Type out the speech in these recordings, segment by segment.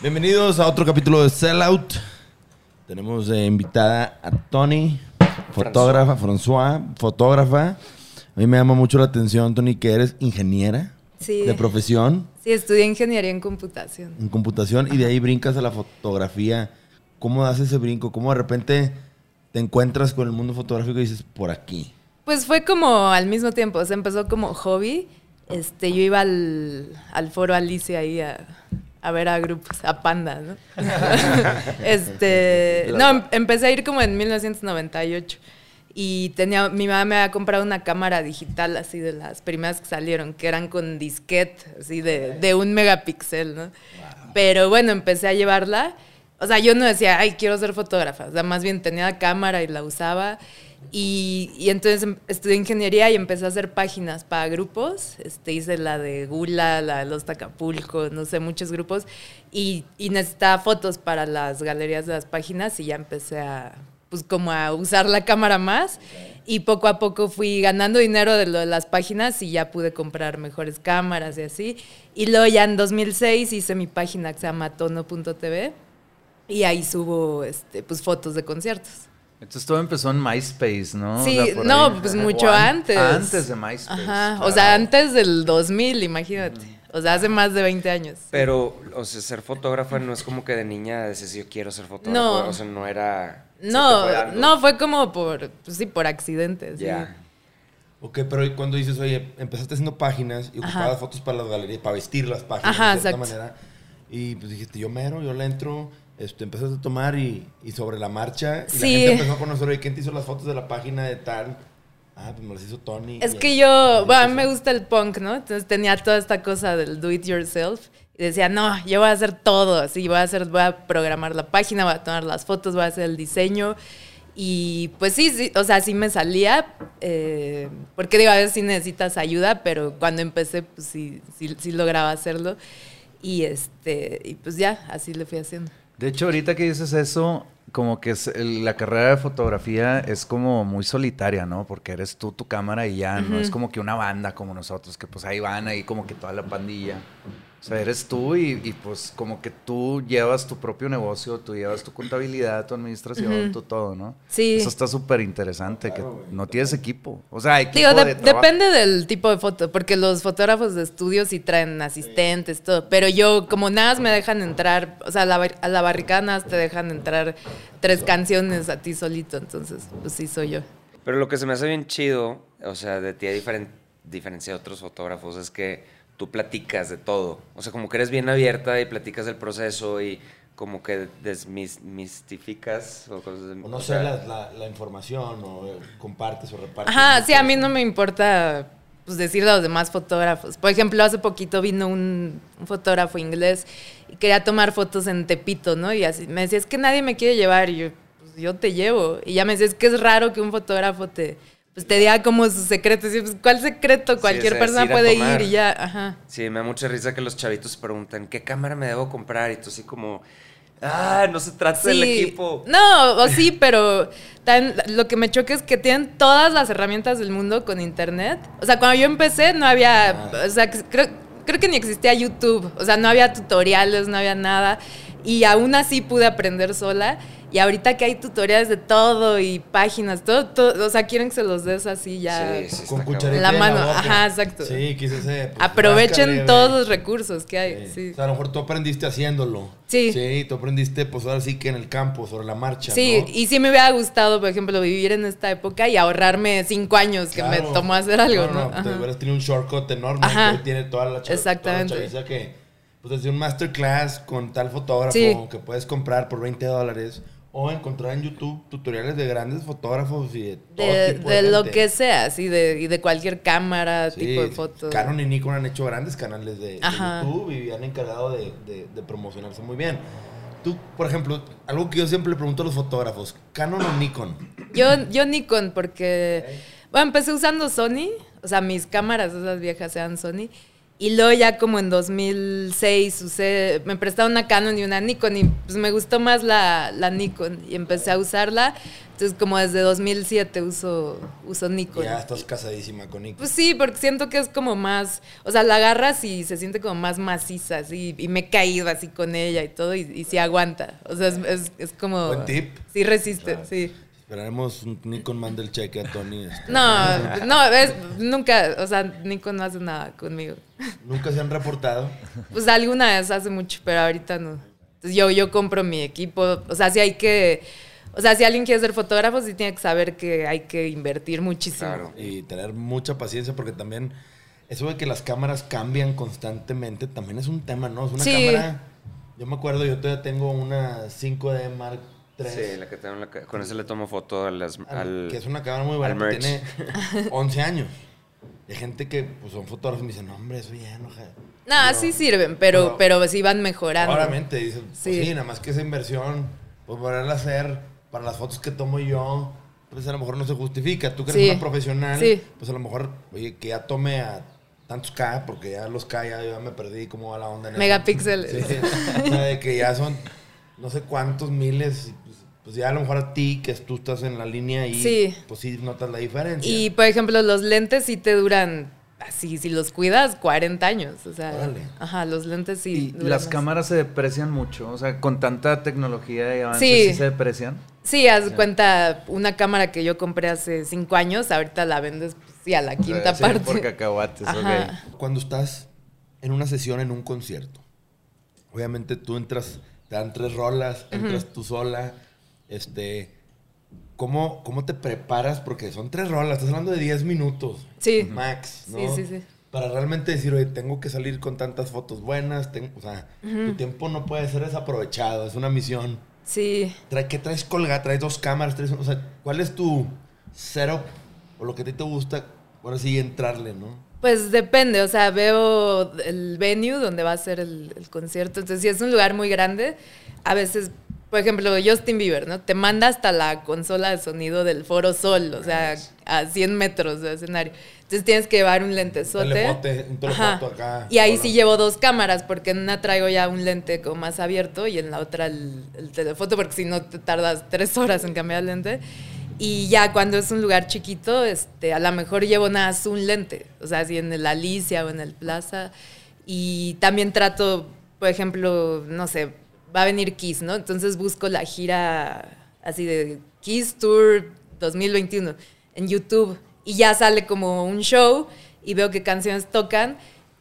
Bienvenidos a otro capítulo de Sellout. Tenemos invitada a Tony, fotógrafa, François, fotógrafa. A mí me llama mucho la atención, Tony, que eres ingeniera Sí. de profesión Sí, estudié ingeniería en computación. en computación y de ahí brincas a la fotografía. ¿Cómo das ese brinco? ¿Cómo de repente te encuentras con el mundo fotográfico y dices, por aquí? Pues fue como al mismo tiempo, o sea, empezó como hobby. Este, yo iba al, al foro Alicia ahí a, a ver a grupos, a Panda, ¿no? este, no, em- empecé a ir como en 1998 y tenía, mi mamá me había comprado una cámara digital así de las primeras que salieron, que eran con disquete, así de, de un megapíxel, ¿no? Pero bueno, empecé a llevarla. O sea, yo no decía, ay, quiero ser fotógrafa. O sea, más bien tenía la cámara y la usaba. Y, y entonces em- estudié ingeniería y empecé a hacer páginas para grupos. Este, hice la de Gula, la de Los Tacapulco, no sé, muchos grupos. Y, y necesitaba fotos para las galerías de las páginas y ya empecé a, pues como a usar la cámara más. Y poco a poco fui ganando dinero de lo de las páginas y ya pude comprar mejores cámaras y así. Y luego ya en 2006 hice mi página que se llama tono.tv y ahí subo este, pues, fotos de conciertos. Entonces todo empezó en MySpace, ¿no? Sí, O sea, por no, ahí. pues mucho an- antes. Antes de MySpace. Ajá, o sea, antes del 2000, imagínate. O sea, hace más de 20 años. Pero, o sea, ser fotógrafa no es como que de niña decís yo quiero ser fotógrafa. No. O sea, no era. No, fue no, fue como por, pues sí, por accidentes. sí. Ok, pero ¿y cuando dices, oye, empezaste haciendo páginas y ocupabas Ajá. fotos para las galerías, para vestir las páginas Ajá, de cierta exacto. manera. Y pues dijiste, yo mero, yo le entro, este, empezaste a tomar y, y sobre la marcha. Y la Sí. gente empezó a conocer, oye, ¿quién te hizo las fotos de la página de tal? Ah, pues me las hizo Tony. Es que yo, bueno, a mí me gusta el punk, ¿no? Entonces tenía toda esta cosa del do it yourself. Y decía, no, yo voy a hacer todo, así, voy a hacer, voy a programar la página, voy a tomar las fotos, voy a hacer el diseño. Y pues sí, sí, o sea, sí me salía, eh, porque digo, a veces sí necesitas ayuda, pero cuando empecé, pues sí, sí, sí lograba hacerlo. Y este, y pues ya, así le fui haciendo. De hecho, ahorita que dices eso, como que es el- la carrera de fotografía es como muy solitaria, ¿no? Porque eres tú, tu cámara y ya, no es como que una banda como nosotros, que pues ahí van, ahí como que toda la pandilla. O sea, eres tú y, y, pues como que tú llevas tu propio negocio, tú llevas tu contabilidad, tu administración, tu todo, ¿no? Sí. Eso está súper interesante, que no tienes equipo. O sea, equipo Digo, de- de trabajo. depende del tipo de foto, porque los fotógrafos de estudio sí traen asistentes, todo. Pero yo, como nada más me dejan entrar, o sea, a la, a la barricada nada más te dejan entrar tres canciones a ti solito, entonces, pues sí soy yo. Pero lo que se me hace bien chido, o sea, de ti a diferen- diferencia de otros fotógrafos, es que tú platicas de todo. O sea, como que eres bien abierta y platicas del proceso y como que desmistificas o cosas de- O no o sé, sea, la, la- la información, o eh, compartes o repartes. Ajá, sí, a mí no me importa pues, decirle a los demás fotógrafos. Por ejemplo, hace poquito vino un, un fotógrafo inglés y quería tomar fotos en Tepito, ¿no? Y así me decía, es que nadie me quiere llevar. Y yo, pues yo te llevo. Y ya me decía, es que es raro que un fotógrafo te, pues, te diga como sus secretos. Pues, ¿cuál secreto? Cualquier o sea, es persona ir puede ir y ya, ajá. Sí, me da mucha risa que los chavitos preguntan, ¿qué cámara me debo comprar? Y tú así como, ah, no se trata del equipo. No, o sí, pero lo que me choca es que tienen todas las herramientas del mundo con internet. O sea, cuando yo empecé no había, o sea, creo, creo que ni existía YouTube. O sea, no había tutoriales, no había nada. Y aún así pude aprender sola. Y ahorita que hay tutoriales de todo y páginas, todo, todo o sea, quieren que se los des así ya. Sí, sí, Con cucharita La en mano, boca. ajá, exacto. Sí, quise ser. pues, Aprovechen todos los recursos que hay. Sí. Sí. O sea, a lo mejor tú aprendiste haciéndolo. Sí. Sí, tú aprendiste, pues ahora sí que en el campo, sobre la marcha. Sí, ¿no? y sí me hubiera gustado, por ejemplo, vivir en esta época y ahorrarme cinco años que me tomó hacer algo, ¿no? No, no, te hubieras tenido un shortcut enorme. Ajá. que tiene toda la, Exactamente. toda la chaviza que, pues desde un masterclass con tal fotógrafo Sí. que puedes comprar por 20 dólares o encontrar en YouTube tutoriales de grandes fotógrafos y de todo De, tipo de de, lo que sea, sí, de, y de cualquier cámara, Sí, tipo de foto. Canon y Nikon han hecho grandes canales de. YouTube y han encargado de, promocionarse muy bien. Tú, por ejemplo, algo que yo siempre le pregunto a los fotógrafos, ¿Canon o Nikon? Yo, yo Nikon, porque, bueno, empecé usando Sony, o sea, mis cámaras, esas viejas, eran Sony. Y luego ya como en 2006 usé, me prestaron una Canon y una Nikon y pues me gustó más la, la Nikon y empecé a usarla. Entonces como desde 2007 uso, uso Nikon. Ya estás casadísima con Nikon. Pues sí, porque siento que es como más, o sea, la agarras y se siente como más maciza, así, y me he caído así con ella y todo, y, y sí aguanta. O sea, es, es, es como... Buen tip. Sí resiste, sí. Esperaremos Nikon mande el cheque a Tony. este. No, no, es, nunca, o sea, Nico no hace nada conmigo. Nunca se han reportado. Pues alguna vez hace mucho, pero ahorita no. Entonces yo, yo compro mi equipo, o sea, si hay que, o sea, si alguien quiere ser fotógrafo, sí tiene que saber que hay que invertir muchísimo. Claro. Y tener mucha paciencia porque también eso de que las cámaras cambian constantemente también es un tema, ¿no? Es una Sí. cámara... Yo me acuerdo, yo todavía tengo una 5D Mark III. Sí, la que tengo en la ca- con ese le tomo foto a las, al- al... que es una cámara muy que tiene 11 años. Y hay gente que pues, son fotógrafos y me dicen, no, hombre, eso ya no... ja". No, Pero- sí sirven, pero, No. pero sí van mejorando. Obviamente, dicen, pues sí. Sí. nada más que esa inversión, pues poderla hacer para las fotos que tomo yo, pues a lo mejor no se justifica. Tú que eres Sí. una profesional, Sí. pues a lo mejor, oye, que ya tome a tantos K, porque ya los K ya, ya me perdí cómo va la onda en eso. Megapíxeles. Sí. o sea, de que ya son no sé cuántos miles, y pues, ya a lo mejor a ti, que tú estás en la línea y Sí. pues sí notas la diferencia. Y por ejemplo, los lentes sí te duran así, si los cuidas, 40 años. O sea, Órale. ajá, los lentes sí. Y duran las más. cámaras se deprecian mucho, o sea, con tanta tecnología y avances, Sí. ¿sí se deprecian? Sí, haz cuenta, una cámara que yo compré hace 5 años, ahorita la vendes pues, sí, a la quinta Sí, parte. por cacahuates, Ajá. ok. Cuando estás en una sesión, en un concierto, obviamente tú entras, te dan tres rolas, entras tú sola, este, ¿cómo, ¿cómo te preparas? Porque son tres rolas, estás hablando de 10 minutos. Sí. Max, ¿no? Sí, sí, sí. Para realmente decir, oye, tengo que salir con tantas fotos buenas, tengo, o sea, tu tiempo no puede ser desaprovechado, es una misión. Sí. Trae, ¿Qué traes colgada? ¿Traes dos cámaras? Traes, o sea, ¿cuál es tu setup o lo que a ti te gusta? Ahora sí, entrarle, ¿no? Pues depende, o sea, veo el venue donde va a ser el, el concierto. Entonces, si es un lugar muy grande, a veces, por ejemplo, Justin Bieber, ¿no? Te manda hasta la consola de sonido del Foro Sol, o sea, a 100 metros de escenario. Entonces tienes que llevar un telefote, un telefoto acá. Y ahí Hola. sí llevo dos cámaras, porque en una traigo ya un lente como más abierto y en la otra el, el telefoto, porque si no te tardas tres horas en cambiar el lente. Y ya cuando es un lugar chiquito, este, a lo mejor llevo nada más un lente. O sea, si en el Alicia o en el Plaza. Y también trato, por ejemplo, no sé, va a venir Kiss, ¿no? Entonces busco la gira así de Kiss Tour 2021 en YouTube. Y ya sale como un show y veo qué canciones tocan.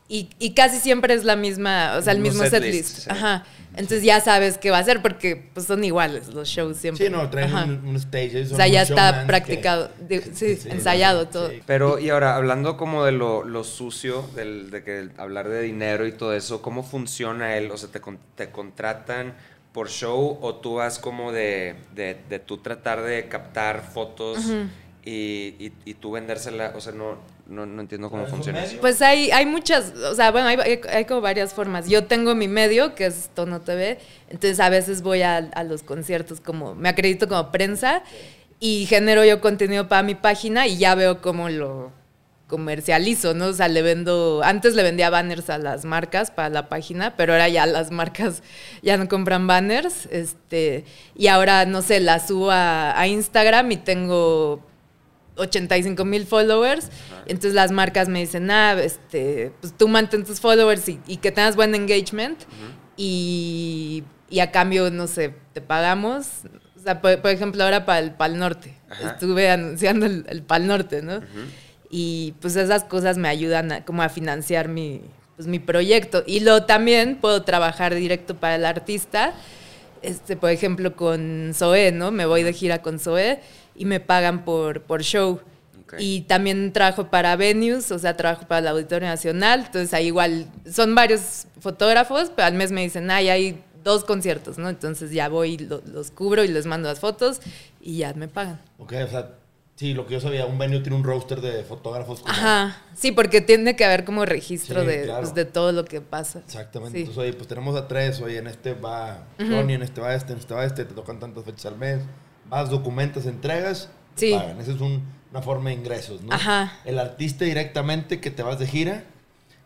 Y, y casi siempre es la misma, o sea, el mismo setlist. setlist, sí. Ajá. Entonces ya sabes qué va a ser porque pues, son iguales los shows siempre. Sí, no, traen Ajá. un, un stage. O sea, ya está practicado, que- de- sí, sí, ensayado sí. todo. Pero, y ahora, hablando como de lo, lo sucio, del, de que hablar de dinero y todo eso, ¿cómo funciona él? O sea, ¿te, te contratan por show o tú vas como de, de, de tú tratar de captar fotos y, y, y tú vendérsela? O sea, no, no, no entiendo cómo ¿Es un funciona. Pues hay, hay muchas, o sea, bueno, hay, hay- hay como varias formas. Yo tengo mi medio, que es Tono TV, entonces a veces voy a, a los conciertos como, me acredito como prensa y genero yo contenido para mi página y ya veo cómo lo comercializo, ¿no? O sea, le vendo, antes le vendía banners a las marcas para la página, pero ahora ya las marcas ya no compran banners, este, y ahora, no sé, las subo a, a Instagram y tengo 85 mil followers. Entonces las marcas me dicen, ah, este, pues tú mantén tus followers y, y que tengas buen engagement. y, y a cambio, no sé, te pagamos. O sea, por, por ejemplo, ahora para el Pal Norte. Ajá. Estuve anunciando el, el Pal Norte, ¿no? Y pues esas cosas me ayudan a, como a financiar mi, pues, mi proyecto. Y luego también puedo trabajar directo para el artista. Este, por ejemplo, con Zoé, ¿no? Me voy de gira con Zoé y me pagan por, por show. Ok. Y también trabajo para venues, o sea, trabajo para el Auditorio Nacional. Entonces ahí igual son varios fotógrafos, pero al mes me dicen, ay, hay dos conciertos, ¿no? Entonces ya voy, lo- los cubro y les mando las fotos y ya me pagan. Ok, o sea, sí, lo que yo sabía, un venue tiene un roster de fotógrafos. como- Ajá, sí, porque tiene que haber como registro Sí, de, claro. pues, de todo lo que pasa. Exactamente. Sí. Entonces, oye, pues tenemos a tres, oye, en este va Ronnie, en este va este, en este va este, te tocan tantas fechas al mes. Vas, documentas, entregas, te Sí. pagan. Esa es un- una forma de ingresos, ¿no? Ajá. El artista directamente que te vas de gira,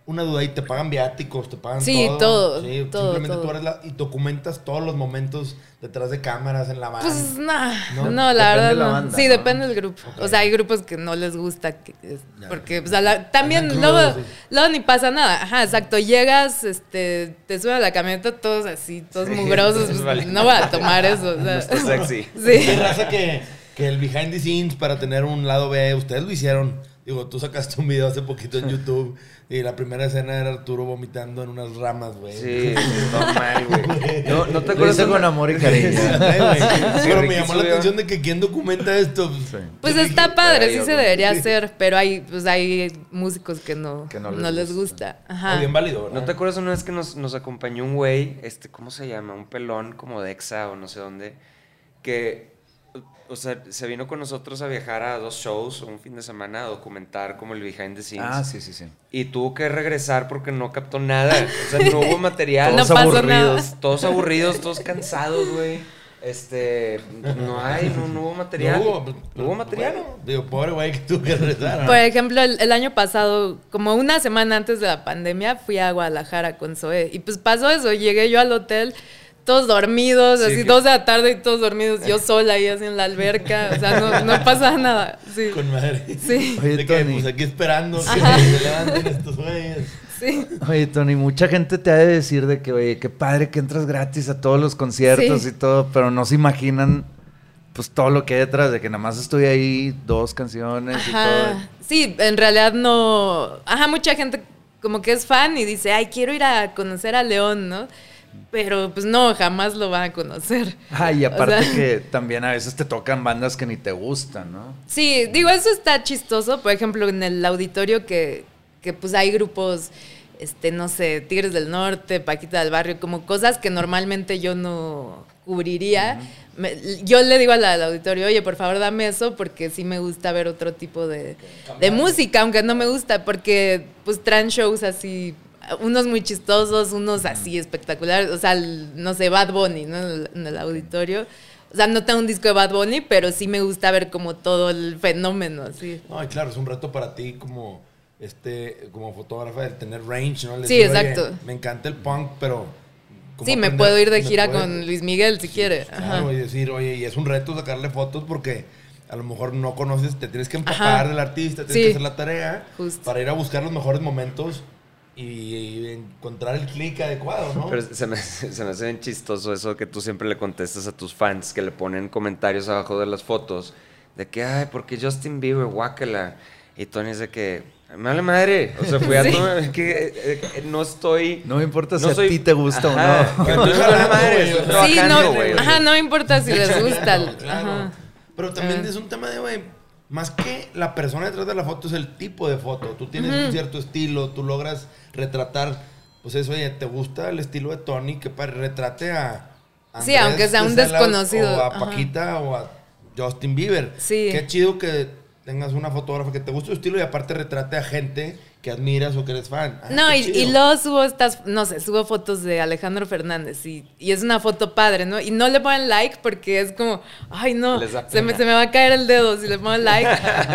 una duda y te pagan viáticos, te pagan Sí, todo. todo, Sí, todo, simplemente todo. tú eres la, y documentas todos los momentos detrás de cámaras en la. Pues nah, ¿No? no, la Depende verdad de la no. banda, sí, ¿no? depende del grupo. O sea, hay grupos que no les gusta que es- Ya. porque pues, a la- también luego, sí. luego ni pasa nada. Ajá, exacto. Llegas, este, te suben a la camioneta todos así, todos mugrosos, pues, Vale. no voy a tomar eso. o sea. Está sexy. Qué sí. raza que, que el behind the scenes para tener un lado B, ustedes lo hicieron. Digo, tú sacaste un video hace poquito en YouTube y la primera escena era Arturo vomitando en unas ramas, güey. Sí, no mal, güey. No, no te acuerdas con amor y cariño. Sí. Pero me llamó la atención de que quién documenta esto. Sí. Pues está dije, padre, "Ay, sí yo se no". debería hacer, pero hay, pues hay músicos que no, Que no no, les les gusta. "Ah, Ajá. bien válido, ¿verdad? ¿No te acuerdas una vez que nos, nos acompañó un güey, este, ¿cómo se llama? Un pelón como de Exa o no sé dónde, que, o sea, se vino con nosotros a viajar a dos shows un fin de semana a documentar como el behind the scenes. Ah, sí, sí, sí. Y tuvo que regresar porque no captó nada. O sea, no hubo material. No Todos pasó aburridos. nada. Todos aburridos, todos cansados, güey. Este, no hay, no, no hubo material. No hubo, No hubo material. Bueno, digo, pobre güey que tuvo que regresar. ¿no? Por ejemplo, el, el año pasado, como una semana antes de la pandemia, fui a Guadalajara con Zoe. Y pues pasó eso, llegué yo al hotel, todos dormidos, Sí, así que- dos de la tarde y todos dormidos, yo sola ahí así en la alberca, o sea, no, no pasa nada. Sí, Con madre. sí, Oye, de que, Tony. pues aquí esperando que se levanten estos güeyes. sí. Oye, Tony, mucha gente te ha de decir de que, oye, qué padre que entras gratis a todos los conciertos Sí. y todo, pero no se imaginan, pues, todo lo que hay detrás de que nada más estoy ahí dos canciones y todo. Sí, en realidad no. Ajá, mucha gente como que es fan y dice, ay, quiero ir a conocer a León, ¿no? Pero pues no, jamás lo van a conocer. Ah, y O aparte sea- que también a veces te tocan bandas que ni te gustan, ¿no? Sí, digo, eso está chistoso. Por ejemplo, en el auditorio que, que pues hay grupos, este, no sé, Tigres del Norte, Paquita del Barrio, como cosas que normalmente yo no cubriría. Me- yo le digo al, al auditorio, oye, por favor dame eso porque sí me gusta ver otro tipo de, de música, aunque no me gusta, porque pues traen shows así, unos muy chistosos, unos así espectaculares, o sea, el- no sé, Bad Bunny, ¿no? En el, auditorio. O sea, no tengo un disco de Bad Bunny, pero sí me gusta ver como todo el fenómeno, así. No, y claro, es un reto para ti como este como fotógrafa el tener range, ¿no? Sí, decir, "Oye, exacto. me encanta el punk, pero ¿cómo Sí, me aprender? puedo ir de Me gira puede- con Luis Miguel si Sí, quiere. Claro, Ajá. y decir, oye, y es un reto sacarle fotos porque a lo mejor no conoces, te tienes que empapar Ajá. del artista, tienes Sí. que hacer la tarea Justo. para ir a buscar los mejores momentos y, y encontrar el clic adecuado, ¿no? Pero se me, se me hace bien chistoso eso que tú siempre le contestas a tus fans que le ponen comentarios abajo de las fotos de que, ay, porque Justin Bieber, guácala. Y Tony es de que, me vale madre. O sea, fui a Sí. tomar- que eh, eh, no estoy. No me importa si a ti te gusta Ajá, o no. me vale madre, estoy Sí, trabajando, no, ajá, no me importa si les gusta. Claro. Ajá. Pero también Ah. es un tema de, güey, más que la persona detrás de la foto es el tipo de foto. Tú tienes un cierto estilo, tú logras retratar, pues eso, oye, ¿te gusta el estilo de Tony? Que para retrate a... Sí, aunque sea un desconocido, O a ajá. Paquita o a Justin Bieber. Sí. Qué chido que tengas una fotógrafa que te guste tu estilo y aparte retrate a gente que admiras o que eres fan. Ah, No, y, y luego subo estas, no sé, subo fotos de Alejandro Fernández y, y es una foto padre, ¿no? Y no le ponen like porque es como, ay no, se me, se me va a caer el dedo si le pongo like.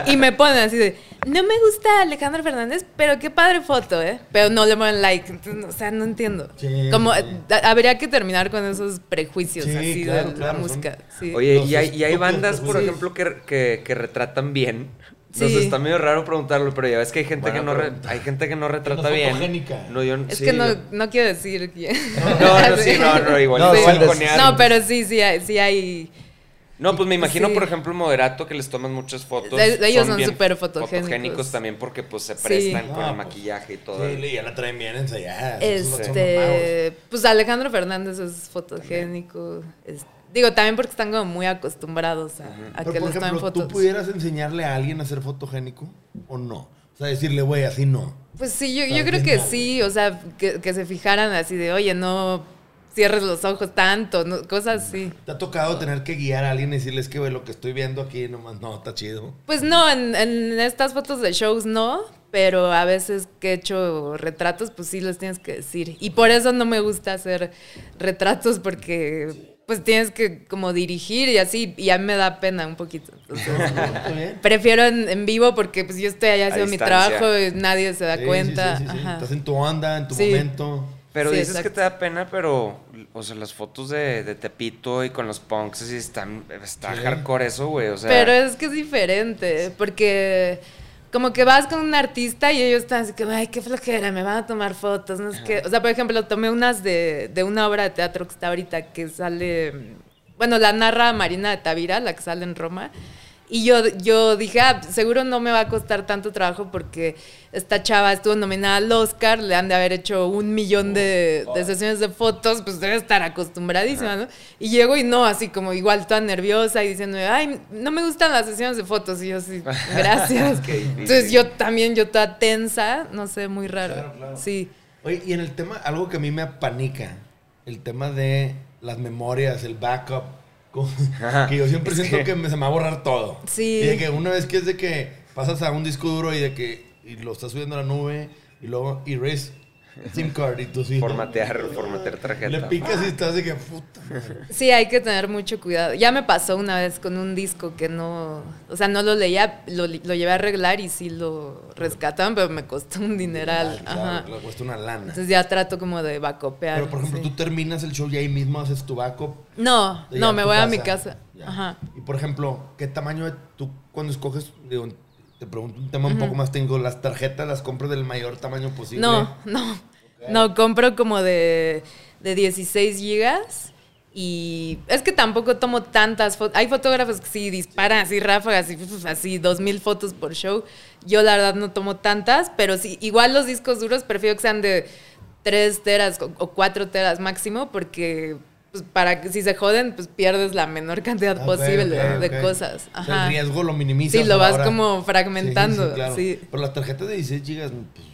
y me ponen así de, no me gusta Alejandro Fernández, pero qué padre foto, ¿eh? Pero no le ponen like, entonces, o sea, no entiendo. Sí, como sí. habría que terminar con esos prejuicios Sí, así claro, de claro, la son- música. Sí. Oye, Los y hay, y hay bandas, por ejemplo, que, que, que retratan bien. Sí. está medio raro preguntarlo, pero ya ves que hay gente, que no, re- hay gente que no retrata bien. fotogénica. No, yo, es sí, que no, yo- no quiero decir quién. No, no, sí, no, no, igual No, balconear. No, pero sí, sí hay, sí hay No, pues me imagino, Sí. por ejemplo, Moderato, que les toman muchas fotos. De- ellos son súper fotogénicos. también porque pues se Sí. prestan con el pues, maquillaje y todo. Sí, ya la traen bien ensayada. Este, pues Alejandro Fernández es fotogénico. Digo, también porque están como muy acostumbrados a, a Pero, que por les tomen ejemplo, ¿tú fotos. pudieras enseñarle a alguien a ser fotogénico o no? O sea, decirle, güey, así no. Pues sí, yo, creo que sí, o sea, que, que se fijaran así de, oye, no cierres los ojos tanto, no- cosas así. ¿Te ha tocado tener que guiar a alguien y decirles que, güey, lo que estoy viendo aquí nomás no, está chido? Pues no, en, en estas fotos de shows no, pero a veces que he hecho retratos, pues sí los tienes que decir. Y por eso no me gusta hacer retratos porque pues tienes que como dirigir y así, y a mí me da pena un poquito. Prefiero en, en vivo porque pues yo estoy allá haciendo mi trabajo y nadie se da Sí, cuenta. sí, sí, sí. Ajá. Estás en tu onda, en tu Sí. momento. Pero Sí, dices que te da pena, pero, o sea, las fotos de, de Tepito y con los punks, así están, está Sí. hardcore eso, güey, o sea. Pero es que es diferente, porque como que vas con un artista y ellos están así que, ay, qué flojera, me van a tomar fotos, no sé qué. O sea, por ejemplo, tomé unas de, de una obra de teatro que está ahorita, que sale, bueno, la narra Marina de Tavira, la que sale en Roma. Y yo, yo dije, ah, seguro no me va a costar tanto trabajo porque esta chava estuvo nominada al Oscar, le han de haber hecho un millón de, de sesiones de fotos, pues debe estar acostumbradísima, ¿no? Y llego y no, así como igual toda nerviosa y diciendo, ay, no me gustan las sesiones de fotos. Y yo así, gracias. Entonces yo también, yo toda tensa, no sé, muy raro. Claro, claro. Sí. Oye, y en el tema, algo que a mí me apanica, el tema de las memorias, el backup, como- que yo siempre Es siento que- que me- se me va a borrar todo. Sí. Y de que una vez que es de que pasas a un disco duro y de que y lo estás subiendo a la nube y luego erase SIM card y tú sí. Formatear, formatear tarjeta. Le picas y estás de que puta. Sí, hay que tener mucho cuidado. Ya me pasó una vez con un disco que no, o sea, no lo leía, lo, lo llevé a arreglar y sí lo rescataban, pero me costó un dineral. Claro, Ajá. le cuesta una lana. Entonces ya trato como de bacopear. Pero por ejemplo, sí. tú terminas el show y ahí mismo haces tu backup. No, no, me tu voy a mi casa. Ya. Ajá. Y por ejemplo, ¿qué tamaño de tú cuando escoges, digo, te pregunto un tema un poco más técnico, las tarjetas las compras del mayor tamaño posible? No, no. No, compro como de, de 16 gigas. Y es que tampoco tomo tantas fotos. Hay fotógrafos que sí disparan así ráfagas, uf, así dos mil fotos por show. Yo la verdad no tomo tantas, pero sí, igual los discos duros prefiero que sean de 3 teras o, o 4 teras máximo, porque pues, para que si se joden, pues pierdes la menor cantidad Ah, ok, posible de cosas. O sea, Ajá. el riesgo lo minimizas. Sí, lo vas hora. como fragmentando, Sí, sí, claro. sí. Pero las tarjetas de 16 gigas, pues,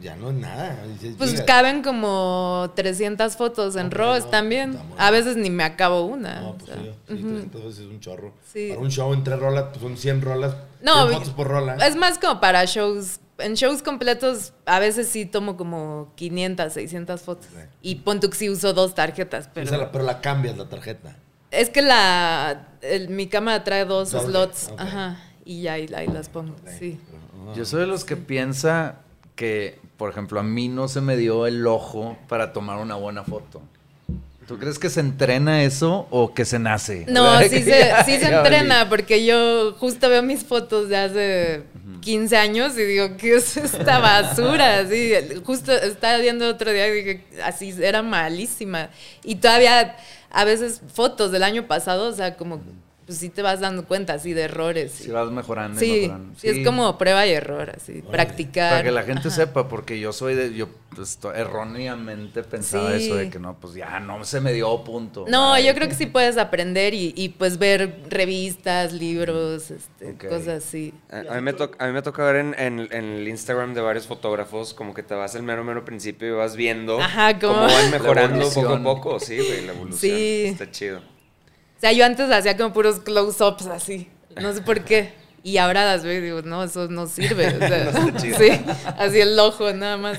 ya no es nada. 16 Pues gigas. caben como 300 fotos en no, también. está muy A veces ni me acabo una. No, o pues sea, sí, sí, ujú. 300 veces es un chorro. Sí. Para un show en tres rolas, pues son 100 rolas. No, 100 fotos por rola. Es más como para shows. En shows completos a veces sí tomo como 500, 600 fotos. Y pon tú que sí uso dos tarjetas, O pero... sea, pero la cambias la tarjeta. Es que la el- mi cámara trae dos Doble, slots. Ajá. Y ya ahí, ahí las pongo, sí. Yo soy de los que piensa que, por ejemplo, a mí no se me dio el ojo para tomar una buena foto. ¿Tú crees que se entrena eso o que se nace? No, sí se, sí se entrena, porque yo justo veo mis fotos de hace 15 años y digo, ¿qué es esta basura? Así, justo estaba viendo otro día y dije, así era malísima. Y todavía a veces fotos del año pasado, o sea, como, pues sí te vas dando cuenta así de errores. Sí, vas mejorando. y Sí, mejorando. sí, es como prueba y error, así, practicar. Para que la gente Ajá. sepa, porque yo soy de. Yo pues, erróneamente pensaba Sí. eso de que no, pues ya no se me dio punto. No, Ay, yo creo que sí puedes aprender y, y, pues ver revistas, libros, este, cosas así. A, a mí me toca, a mí me toca ver en, en- en el Instagram de varios fotógrafos como que te vas al mero, mero principio y vas viendo Ajá, cómo van mejorando poco a poco. Sí, güey, la evolución. Sí. Está chido. O sea, yo antes hacía como puros close-ups así. No sé por qué. Y ahora las veo y digo, no, eso no sirve. O sea, No está chido. sí, así el ojo, nada más.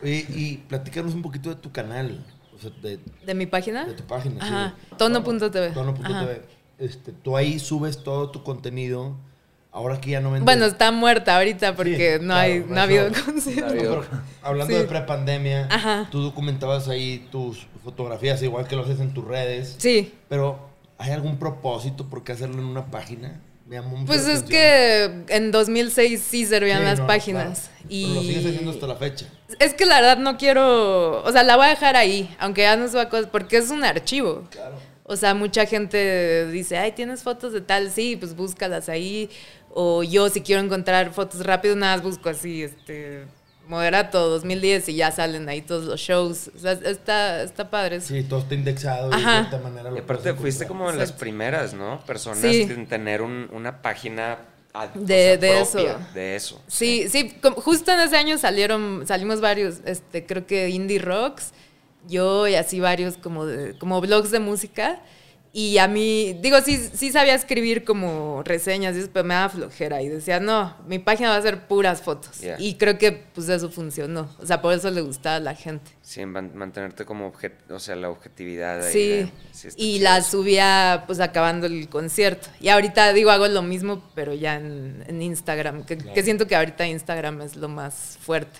Oye, y platícanos un poquito de tu canal. O sea, de, ¿De mi página? de tu página. sí, Ajá. de- Tono.tv. Tono.tv. Este, tú ahí subes todo tu contenido. Ahora que ya no vendes. Bueno, está muerta ahorita porque Sí, no, claro, hay, no no ha habido concierto. Hablando Sí. de prepandemia, tú documentabas ahí tus fotografías, igual que lo haces en tus redes. Sí. Pero, ¿hay algún propósito por qué hacerlo en una página? Me Pues es atención. que en 2006 sí servían Sí, las no, páginas. claro. Y Pero lo sigues haciendo hasta la fecha. Es que la verdad no quiero, o sea, la voy a dejar ahí, aunque ya no suba cosas, porque es un archivo. Claro. O sea, mucha gente dice, ay, ¿tienes fotos de tal? Sí, pues búscalas ahí. O yo si quiero encontrar fotos rápido, nada más busco así, este, Moderato 2010 y ya salen ahí todos los shows. O sea, está, está padre. eso. Sí, todo está indexado y de cierta manera lo Y aparte fuiste encontrar. como en las primeras, ¿no? Personas Sí. en tener un- una página a- o De- sea, de propia eso. De eso. Sí, sí, como- justo en ese año salieron, salimos varios, este, creo que Indie Rocks, yo y así varios como, de, como blogs de música. Y a mí, digo, sí, sí sabía escribir como reseñas, y eso, pero me daba flojera. Y decía, no, mi página va a ser puras fotos. Yeah. Y creo que pues eso funcionó. O sea, por eso le gustaba a la gente. Sí, man- mantenerte como objet o sea, la objetividad ahí. Sí, de- sí está y chido la subía pues acabando el concierto. Y ahorita digo, hago lo mismo, pero ya en, en Instagram, que, que siento que ahorita Instagram es lo más fuerte.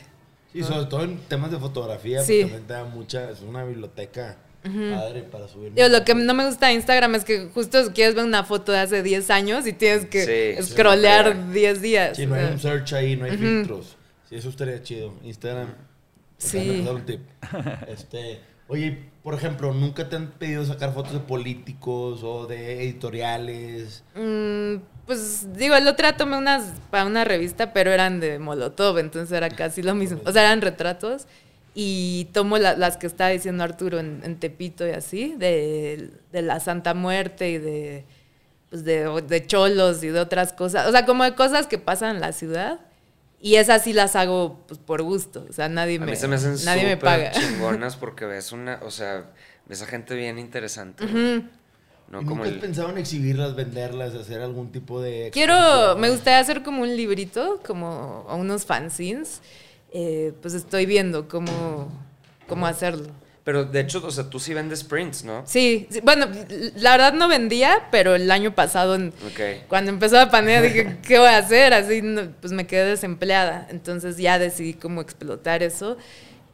Sí, sobre todo en temas de fotografía, Sí. porque también te da mucha, es una biblioteca padre para subir. Digo, lo que no me gusta de Instagram es que justo quieres ver una foto de hace 10 años y tienes que Sí, scrollear sí. 10 días. Sí, no hay un search ahí, no hay filtros. Sí, eso estaría chido. Instagram. Sí. Déjame dar un tip. Este, oye, por ejemplo, ¿nunca te han pedido sacar fotos de políticos o de editoriales? Mm, pues digo, el otro día tomé unas para una revista, pero eran de Molotov, entonces era casi lo mismo. O sea, eran retratos y tomo la- las que estaba diciendo Arturo en, en Tepito y así, de, de la Santa Muerte y de, pues de, de cholos y de otras cosas. O sea, como de cosas que pasan en la ciudad. Y esas sí las hago pues, por gusto. O sea, nadie A me, mí se me hacen nadie me paga. chingonas porque ves una, o sea, ves a gente bien interesante. Ujú. No ¿Y como ¿Nunca has el... pensado en exhibirlas, venderlas, hacer algún tipo de... Quiero, me gustaría hacer como un librito, como unos fanzines. Eh, pues estoy viendo cómo, cómo hacerlo. Pero de hecho, o sea, tú sí vendes prints, ¿no? Sí, sí, bueno, la verdad no vendía, pero el año pasado, en- Ok. cuando empezó la pandemia, dije, ¿qué voy a hacer? Así, pues me quedé desempleada. Entonces ya decidí cómo explotar eso.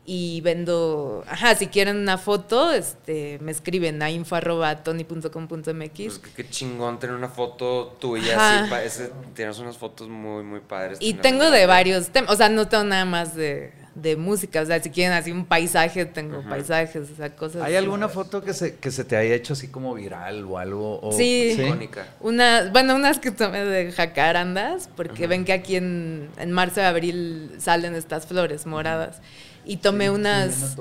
Y vendo, ajá, si quieren una foto, este, me escriben a info.tony.com.mx. Pues qué, qué chingón tener una foto tuya así. ese- tienes unas fotos muy, muy padres. Y tengo de varios temas, o sea, no tengo nada más de, de música, o sea, si quieren así un paisaje, tengo paisajes, o sea, cosas. ¿Hay así. alguna foto que se, que se te haya hecho así como viral o algo? O- Sí. Icónica. Una, bueno, unas que tomé de jacarandas, porque ven que aquí en, en marzo y abril salen estas flores moradas. Y tomé Sí, unas.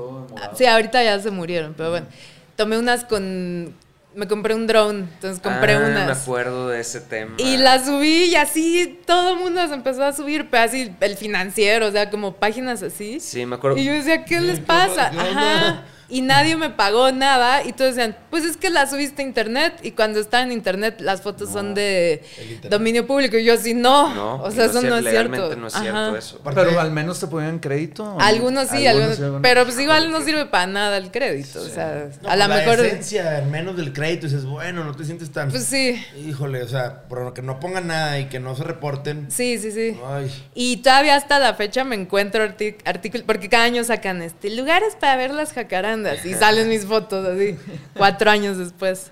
sí, ahorita ya se murieron, pero bueno. Tomé unas con. Me compré un drone, entonces compré Ah, unas. Me acuerdo de ese tema. Y la subí y así todo el mundo se empezó a subir, pero así el financiero, o sea, como páginas así. Sí, me acuerdo. Y yo decía, ¿qué les ¿qué pasa? Ajá. Y nadie me pagó nada. Y todos decían, pues es que la subiste a internet. Y cuando está en internet, las fotos son de dominio público. Y yo así, no. No, o sea, eso no es cierto. no es Ajá. cierto eso. Pero al menos te ponían crédito. Algunos sí, algunos. sí, algunos. Pero pues igual no sirve para nada el crédito. O sea, No, a lo la mejor. esencia, al menos del crédito, dices, bueno, no te sientes tan... Pues sí. Híjole, o sea, por que no pongan nada y que no se reporten. Sí, sí, sí. Ay, Y todavía hasta la fecha me encuentro artículos, porque cada año sacan este lugares para ver las jacarandas y salen mis fotos así, cuatro años después.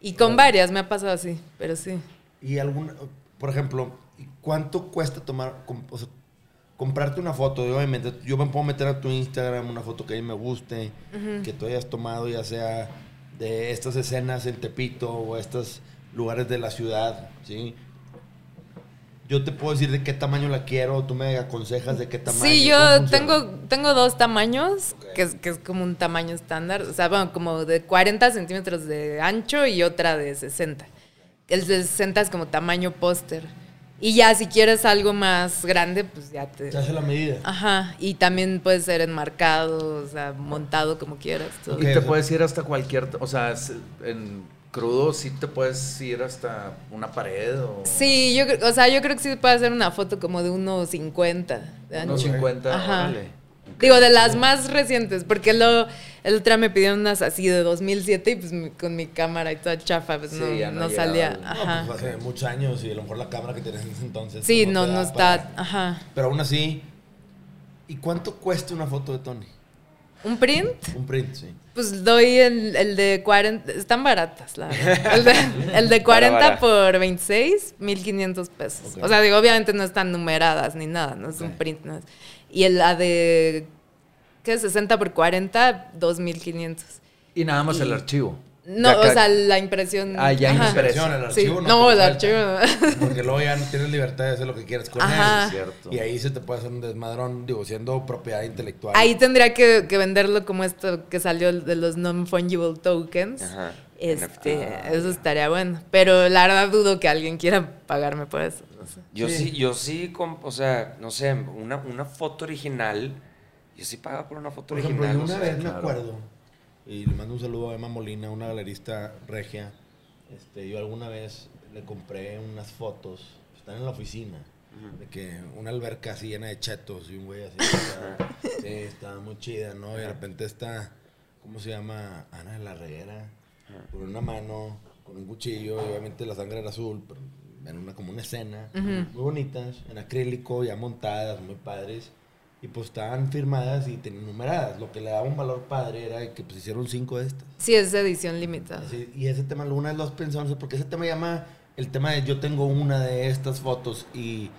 Y con varias me ha pasado así, pero sí. y alguna, por ejemplo, ¿cuánto cuesta tomar, com- o sea, comprarte una foto? Obviamente, yo me puedo meter a tu Instagram una foto que a mí me guste, que tú hayas tomado, ya sea de estas escenas en Tepito o estos lugares de la ciudad, ¿sí? Yo te puedo decir de qué tamaño la quiero, tú me aconsejas de qué tamaño. Sí, ¿cómo yo tengo, tengo dos tamaños, que, es, que es como un tamaño estándar, o sea, bueno, como de 40 centímetros de ancho y otra de 60. El de 60 es como tamaño póster. Y ya si quieres algo más grande, pues ya te... Se hace la medida. Ajá, y también puede ser enmarcado, o sea, montado como quieras. todo. Y te o sea- puedes ir hasta cualquier. O sea, en crudo sí te puedes ir hasta una pared o. Sí, yo, creo- o sea, yo creo que sí puede hacer una foto como de 1.50 de ancho. Unos 50. Ajá. órale. Digo, de las más recientes, porque lo, el otro día me pidieron unas así de 2007 y pues mi- con mi cámara y toda chafa, pues Sí, no, ya no salía. al- No, pues hace muchos años y a lo mejor la cámara que tenías en ese entonces. Sí, pues, no, no está. para- Ajá. Pero aún así, ¿y cuánto cuesta una foto de Tony? ¿Un print? Un print, sí. Pues doy el, el de 40, están baratas, la verdad. El de, el de 40 Bara, bara. por 26, 1500 pesos. Ok. O sea, digo, obviamente no están numeradas ni nada, no es un Ok. print. No es- Y el, la de, ¿qué? 60 por 40, 2500. Y nada más el Y- archivo. No, o sea, la impresión. Ah, ya ajá. Impresión, el Sí, archivo no. el archivo. Porque luego ya no tienes libertad de hacer lo que quieras con Ajá. él. Cierto. Y ahí se te puede hacer un desmadrón, digo, siendo propiedad intelectual. Ahí tendría que, que venderlo como esto que salió de los non-fungible tokens. Ajá. Este, Ah, eso estaría bueno. Pero la verdad dudo que alguien quiera pagarme por eso. no sé. Yo Sí. sí, yo sí, com- o sea, no sé, una, una foto original. Yo sí pagaba por una foto Por ejemplo, original. o una sea, vez me claro. acuerdo Y le mando un saludo a Emma Molina, una galerista regia. Este, yo alguna vez le compré unas fotos, están en la oficina, de que una alberca así llena de chetos y un güey así. estaba- sí, estaba muy chida, ¿no? Y de repente está, ¿cómo se llama? Ana de la Reguera, con una mano, con un cuchillo, y obviamente la sangre era azul, pero en una como una escena, muy bonitas, en acrílico, ya montadas, muy padres. Y pues estaban firmadas y numeradas. Lo que le daba un valor padre era que pues hicieron cinco de estas. Sí, es edición limitada. Y ese tema alguna vez lo has pensado, no sé, porque ese tema llama el tema de yo tengo una de estas fotos y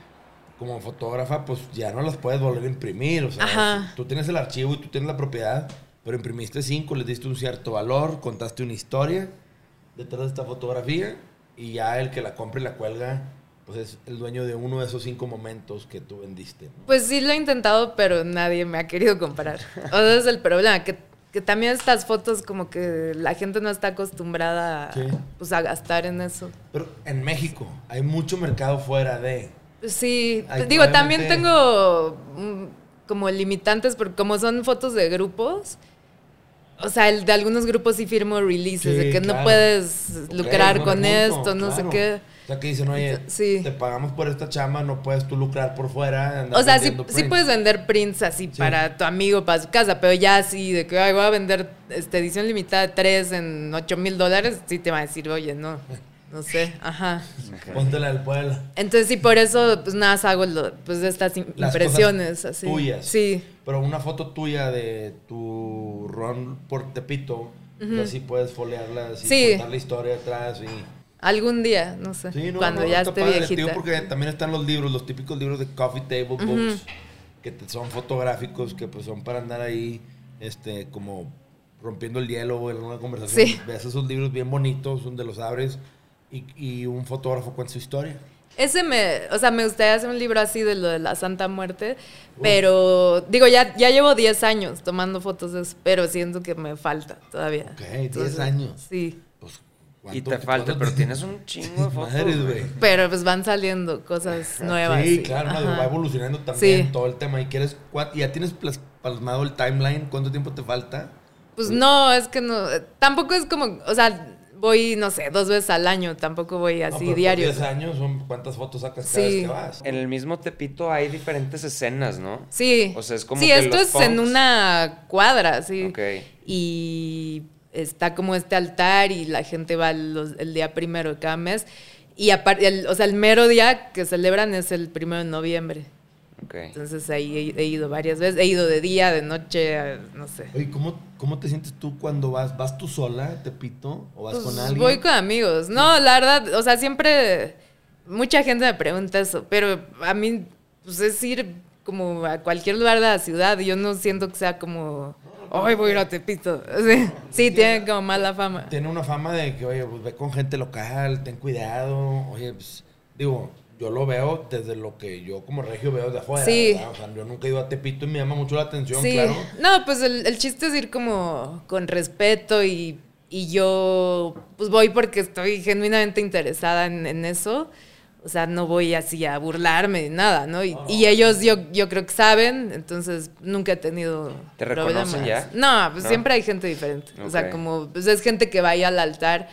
como fotógrafa pues ya no las puedes volver a imprimir, o sea, Ajá. tú tienes el archivo y tú tienes la propiedad, pero imprimiste cinco, les diste un cierto valor, contaste una historia detrás de esta fotografía y ya el que la compra y la cuelga pues es el dueño de uno de esos cinco momentos que tú vendiste. ¿no? Pues sí lo he intentado, pero nadie me ha querido comprar. O sea, ese es el problema, que, que también estas fotos como que la gente no está acostumbrada a, Sí. pues, a gastar en eso. Pero en México hay mucho mercado fuera de... Sí, digo, también tengo mm, como limitantes, porque como son fotos de grupos, o sea, el de algunos grupos sí firmo releases, de que claro. no puedes lucrar con esto, no sé qué. O sea, que dicen, oye, Sí. te pagamos por esta chamba, no puedes tú lucrar por fuera. andar O sea, sí, sí puedes vender prints así Sí. para tu amigo, para su casa, pero ya así de que ay, voy a vender esta edición limitada 3 en 8 mil dólares, sí te va a decir, oye, no, no sé, ajá. Póntela del pueblo. Entonces sí, por eso pues nada hago lo- pues estas Las impresiones cosas así. tuyas. Sí. Pero una foto tuya de tu ron por Tepito, así puedes folearla, así Sí. contar la historia atrás y... Algún día, no sé, Sí, no, cuando no, ya esté padre, viejita. tío, porque también están los libros, los típicos libros de coffee table books, que te- son fotográficos, que pues son para andar ahí, este, como rompiendo el hielo o en una conversación. Sí. Ves esos libros bien bonitos, donde los abres y, y un fotógrafo cuenta su historia. Ese me, o sea, me gustaría hacer un libro así de lo de la Santa Muerte, pero digo, ya, ya llevo 10 años tomando fotos de eso, pero siento que me falta todavía. Ok, 10 años. Sí, Y ¿cuánto- te falta, cuánto pero te- tienes un chingo de fotos. Madres, güey. pero pues van saliendo cosas nuevas. Sí, claro, no, Ajá. va evolucionando también Sí. todo el tema. ¿Y quieres ya tienes plas- plasmado el timeline? ¿Cuánto tiempo te falta? Pues no, es que no, tampoco es como, o sea, voy, no sé, dos veces al año, tampoco voy No, así pero por diario. 10 años, son ¿cuántas fotos sacas cada Sí. vez que vas? En el mismo Tepito hay diferentes escenas, ¿no? Sí. O sea, es como Sí, que esto los es en una cuadra, sí. Ok. Y está como este altar y la gente va los- el día primero de cada mes. Y aparte, o sea, el mero día que celebran es el primero de noviembre. Ok. Entonces ahí he, he ido varias veces. He ido de día, de noche, no sé. Oye, ¿cómo, ¿cómo te sientes tú cuando vas? ¿Vas tú sola, te pito? ¿O vas Pues, con alguien? Voy con amigos. No, la verdad, o sea, siempre mucha gente me pregunta eso, pero a mí pues es ir como a cualquier lugar de la ciudad. Yo no siento que sea como, hoy voy a ir a Tepito. Sí, sí tiene como mala fama. Tiene una fama de que, oye, pues ve con gente local, ten cuidado. Oye, pues, digo, yo lo veo desde lo que yo como regio veo de afuera. Sí. O sea, yo nunca he ido a Tepito y me llama mucho la atención, Sí, claro. no, pues el, el chiste es ir como con respeto y, y yo pues voy porque estoy genuinamente interesada en, en eso. O sea, no voy así a burlarme ni nada, ¿no? Y, y ellos yo, yo creo que saben, entonces nunca he tenido ¿Te reconocen problemas. ya? No, pues ¿No? siempre hay gente diferente. O sea, como, pues es gente que vaya al altar.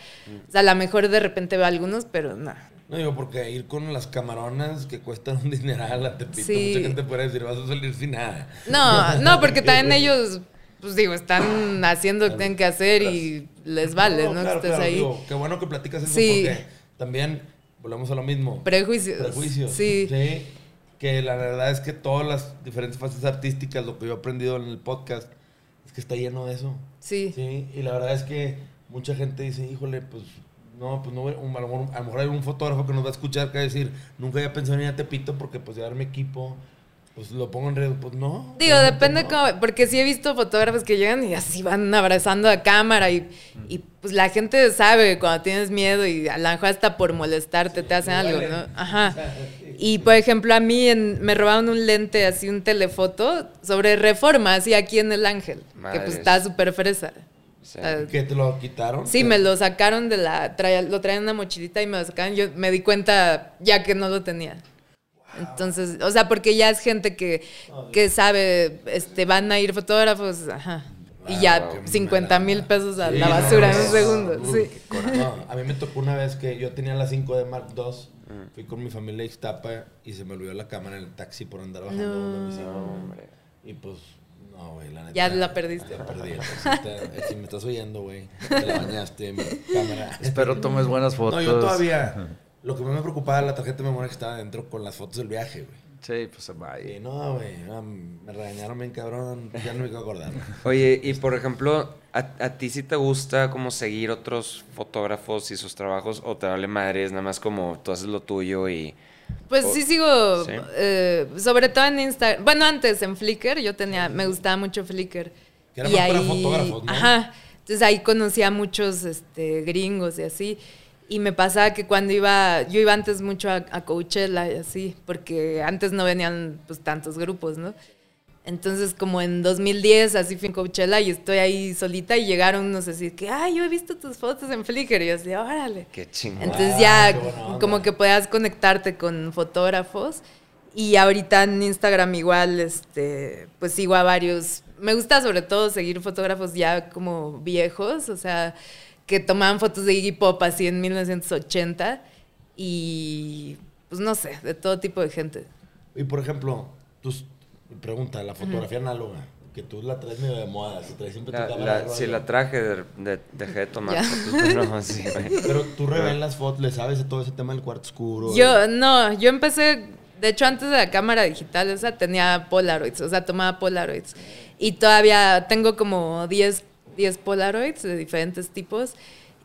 O sea, a lo mejor de repente ve a algunos, pero no. No digo, porque ir con las camaronas que cuestan un dineral a Tepito, Sí. mucha gente puede decir, vas a salir sin nada. No, no, porque también ellos, pues digo, están haciendo lo que tienen que hacer y les vale, ¿no? claro, que estés claro, ahí. digo, qué bueno que platicas eso Sí. porque también volvemos a lo mismo. Prejuicios. Prejuicios. Sí. Que la verdad es que todas las diferentes fases artísticas, lo que yo he aprendido en el podcast, es que está lleno de eso. Sí. Sí. Y la verdad es que mucha gente dice, híjole, pues no, pues no, un- a, lo mejor, a lo mejor hay un fotógrafo que nos va a escuchar que va a decir, nunca había pensado en ir a Tepito porque pues llevar mi equipo, pues lo pongo en red. Pues no. Digo, depende no. cómo, porque sí he visto fotógrafos que llegan y así van abrazando a cámara y, y pues la gente sabe cuando tienes miedo y a lo mejor hasta por molestarte te hacen algo, ¿no? Ajá. Y por ejemplo, a mí en- me robaron un lente, así un telefoto, sobre reforma, así aquí en El Ángel, que pues está súper fresa. Sí. O sea, ¿Que te lo quitaron? Sí, me lo sacaron de la. traía- lo traían en una mochilita y me lo sacaron. Yo me di cuenta ya que no lo tenía. Entonces, o sea, porque ya es gente que, que sabe, este, van a ir fotógrafos, ajá. y Ah, ya qué 50 mil pesos a Sí, la no, basura en no, un segundo. no, Sí. No, a mí me tocó una vez que yo tenía las 5 de Mark II, fui con mi familia a Ixtapa y se me olvidó la cámara en el taxi por andar bajando hombre. Y pues, no, güey, la neta. Ya la perdiste. Ya perdí. entonces, te- si me estás oyendo, güey, te la bañaste, mi cámara. Espero tomes buenas fotos. No, yo todavía. Lo que más me preocupaba era la tarjeta de memoria que estaba dentro con las fotos del viaje, güey. Sí, pues se va Y ahí. no, güey, ah, me regañaron bien cabrón, ya no me quiero acordar. Oye, y por ejemplo, ¿a, a ti sí te gusta como seguir otros fotógrafos y sus trabajos o te vale madres, nada más como tú haces lo tuyo y... Pues O- sí sigo, ¿Sí? eh, sobre todo en Instagram. Bueno, antes en Flickr, yo tenía, me gustaba mucho Flickr. Que era más para fotógrafos, ¿no? Ajá. Entonces ahí conocí a muchos este, gringos y así. Y me pasaba que cuando iba, yo iba antes mucho a, a Coachella y así, porque antes no venían pues tantos grupos, ¿no? Entonces como en 2010 así fui en Coachella y estoy ahí solita y llegaron unos así que, ay, yo he visto tus fotos en Flickr y yo así, órale. Qué chingón. Entonces Ah, ya onda. como que puedas conectarte con fotógrafos y ahorita en Instagram igual este pues sigo a varios me gusta sobre todo seguir fotógrafos ya como viejos, o sea, que tomaban fotos de Iggy Pop así en 1980 y pues no sé, de todo tipo de gente. Y por ejemplo, tus pregunta, la fotografía análoga, que tú la traes medio de moda, si traes siempre tu La- cámara la- la traje, de, de- dejé de tomar fotos, no, sí. Pero tú revelas fotos, le sabes de todo ese tema del cuarto oscuro. Yo no, yo empecé, de hecho antes de la cámara digital esa tenía Polaroids, o sea, tomaba Polaroids. Y todavía tengo como 10, 10 Polaroids de diferentes tipos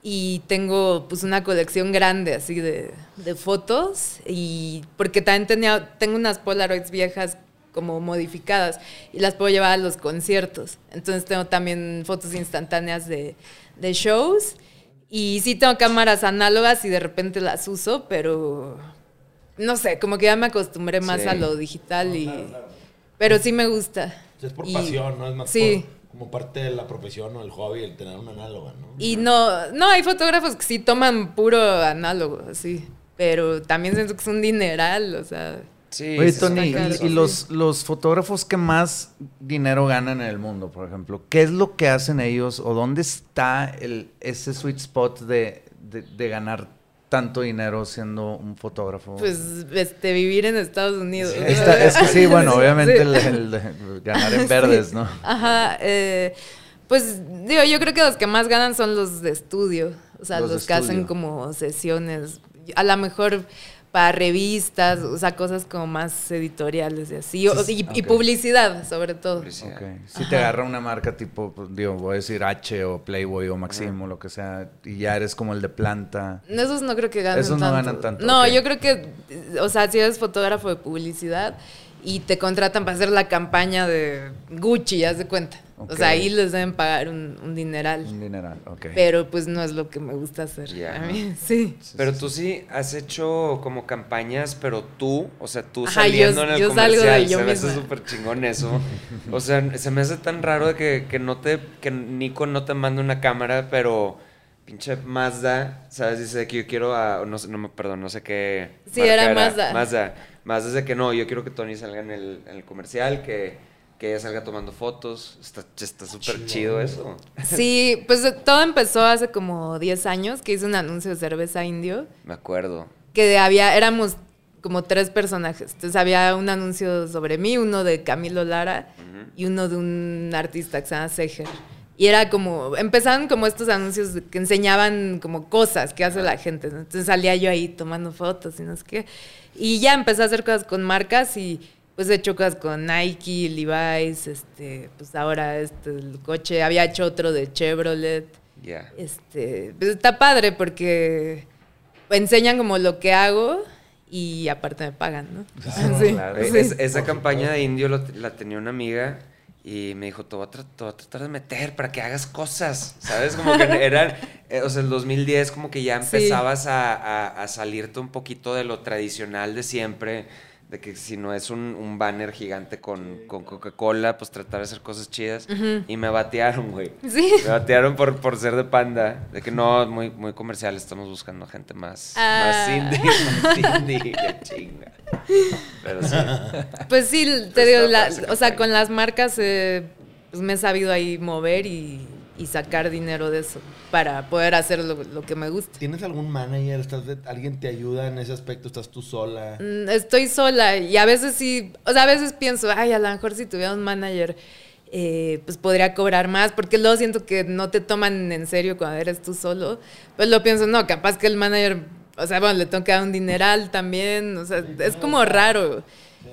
y tengo pues una colección grande así de, de fotos y porque también tenía, tengo unas Polaroids viejas como modificadas y las puedo llevar a los conciertos. Entonces tengo también fotos instantáneas de, de shows y sí tengo cámaras análogas y de repente las uso, pero no sé, como que ya me acostumbré más Sí. a lo digital y... Pero sí me gusta. Es por Y- pasión, ¿no? Es más Sí. por- como parte de la profesión o el hobby el tener una análoga, ¿no? Y no, no, hay fotógrafos que sí toman puro análogo, así. Pero también siento que es un dineral, o sea... Sí, Oye, sí, Tony, y, los, los fotógrafos que más dinero ganan en el mundo, por ejemplo, ¿qué es lo que hacen ellos o dónde está el, ese sweet spot de, de- de ganar tanto dinero siendo un fotógrafo? Pues este, vivir en Estados Unidos. Está- es que sí, bueno, Sí. obviamente el, el ganar en verdes, ¿no? Ajá, eh, pues digo, yo creo que los que más ganan son los de estudio, o sea, Los que hacen como sesiones, a lo mejor para revistas, o sea, cosas como más editoriales y así, o- y, publicidad sobre todo. Publicidad. Si te agarra una marca tipo, pues, digo, voy a decir H o Playboy o Maxim o lo que sea, y ya eres como el de planta. Esos no creo que ganen Esos no tanto. ganan tanto, No, yo creo que, o sea, si eres fotógrafo de publicidad y te contratan para hacer la campaña de Gucci, haz de cuenta. O sea, ahí les deben pagar un, un dineral. Un dineral, ok. Pero pues no es lo que me gusta hacer. A mí, sí. Pero tú sí has hecho como campañas, pero tú, o sea, tú Ajá, saliendo yo- en el yo salgo de comercial, yo se me hace súper chingón eso. O sea, se me hace tan raro de que, que no te, que Nico no te mande una cámara, pero pinche Mazda, ¿sabes? Dice que yo quiero a, no sé, no me, perdón, no sé qué. Sí, marca era Mazda. Mazda. Mazda es de que no, yo quiero que Tony salga en el, en el comercial, que, que ella salga tomando fotos. Está está súper chido eso. Sí, pues todo empezó hace como 10 años que hice un anuncio de cerveza indio. Me acuerdo. que había, éramos como tres personajes. Entonces había un anuncio sobre mí, uno de Camilo Lara y uno de un artista que se llama Seger. Y era como, empezaron como estos anuncios que enseñaban como cosas que hace la gente. ¿no? Entonces salía yo ahí tomando fotos y no sé qué. Y ya empecé a hacer cosas con marcas y pues he hecho cosas con Nike, Levi's, este, pues ahora este, el coche, había hecho otro de Chevrolet. Ya. Este, pues está padre porque enseñan como lo que hago y aparte me pagan, ¿no? Sí, claro. Eh, sí. es- esa campaña de indio lo- la tenía una amiga y me dijo, te voy, a tra- te voy a tratar de meter para que hagas cosas, ¿sabes? Como que era, eh, o sea, el 2010 como que ya Sí. empezabas a, a- a salirte un poquito de lo tradicional de siempre, de que si no es un, un banner gigante con, con Coca-Cola, pues tratar de hacer cosas chidas. Y me batearon, güey. Sí. Me batearon por, por ser de panda. De que no, muy, muy comercial, estamos buscando gente más, Ah. más indie, más indie, qué chinga. Pero sí. Pues sí, te Pues digo, la- o sea, con las marcas he pues me he sabido ahí mover y, y sacar dinero de eso para poder hacer lo, lo que me gusta. ¿Tienes algún manager? ¿Estás de- ¿Alguien te ayuda en ese aspecto? ¿Estás tú sola? Mm, Estoy sola y a veces sí, o sea, a veces pienso, ay, a lo mejor si tuviera un manager, eh, pues podría cobrar más, porque luego siento que no te toman en serio cuando eres tú solo. Pues lo pienso, no, capaz que el manager, o sea, bueno, le tengo que dar un dineral también, o sea, es como raro.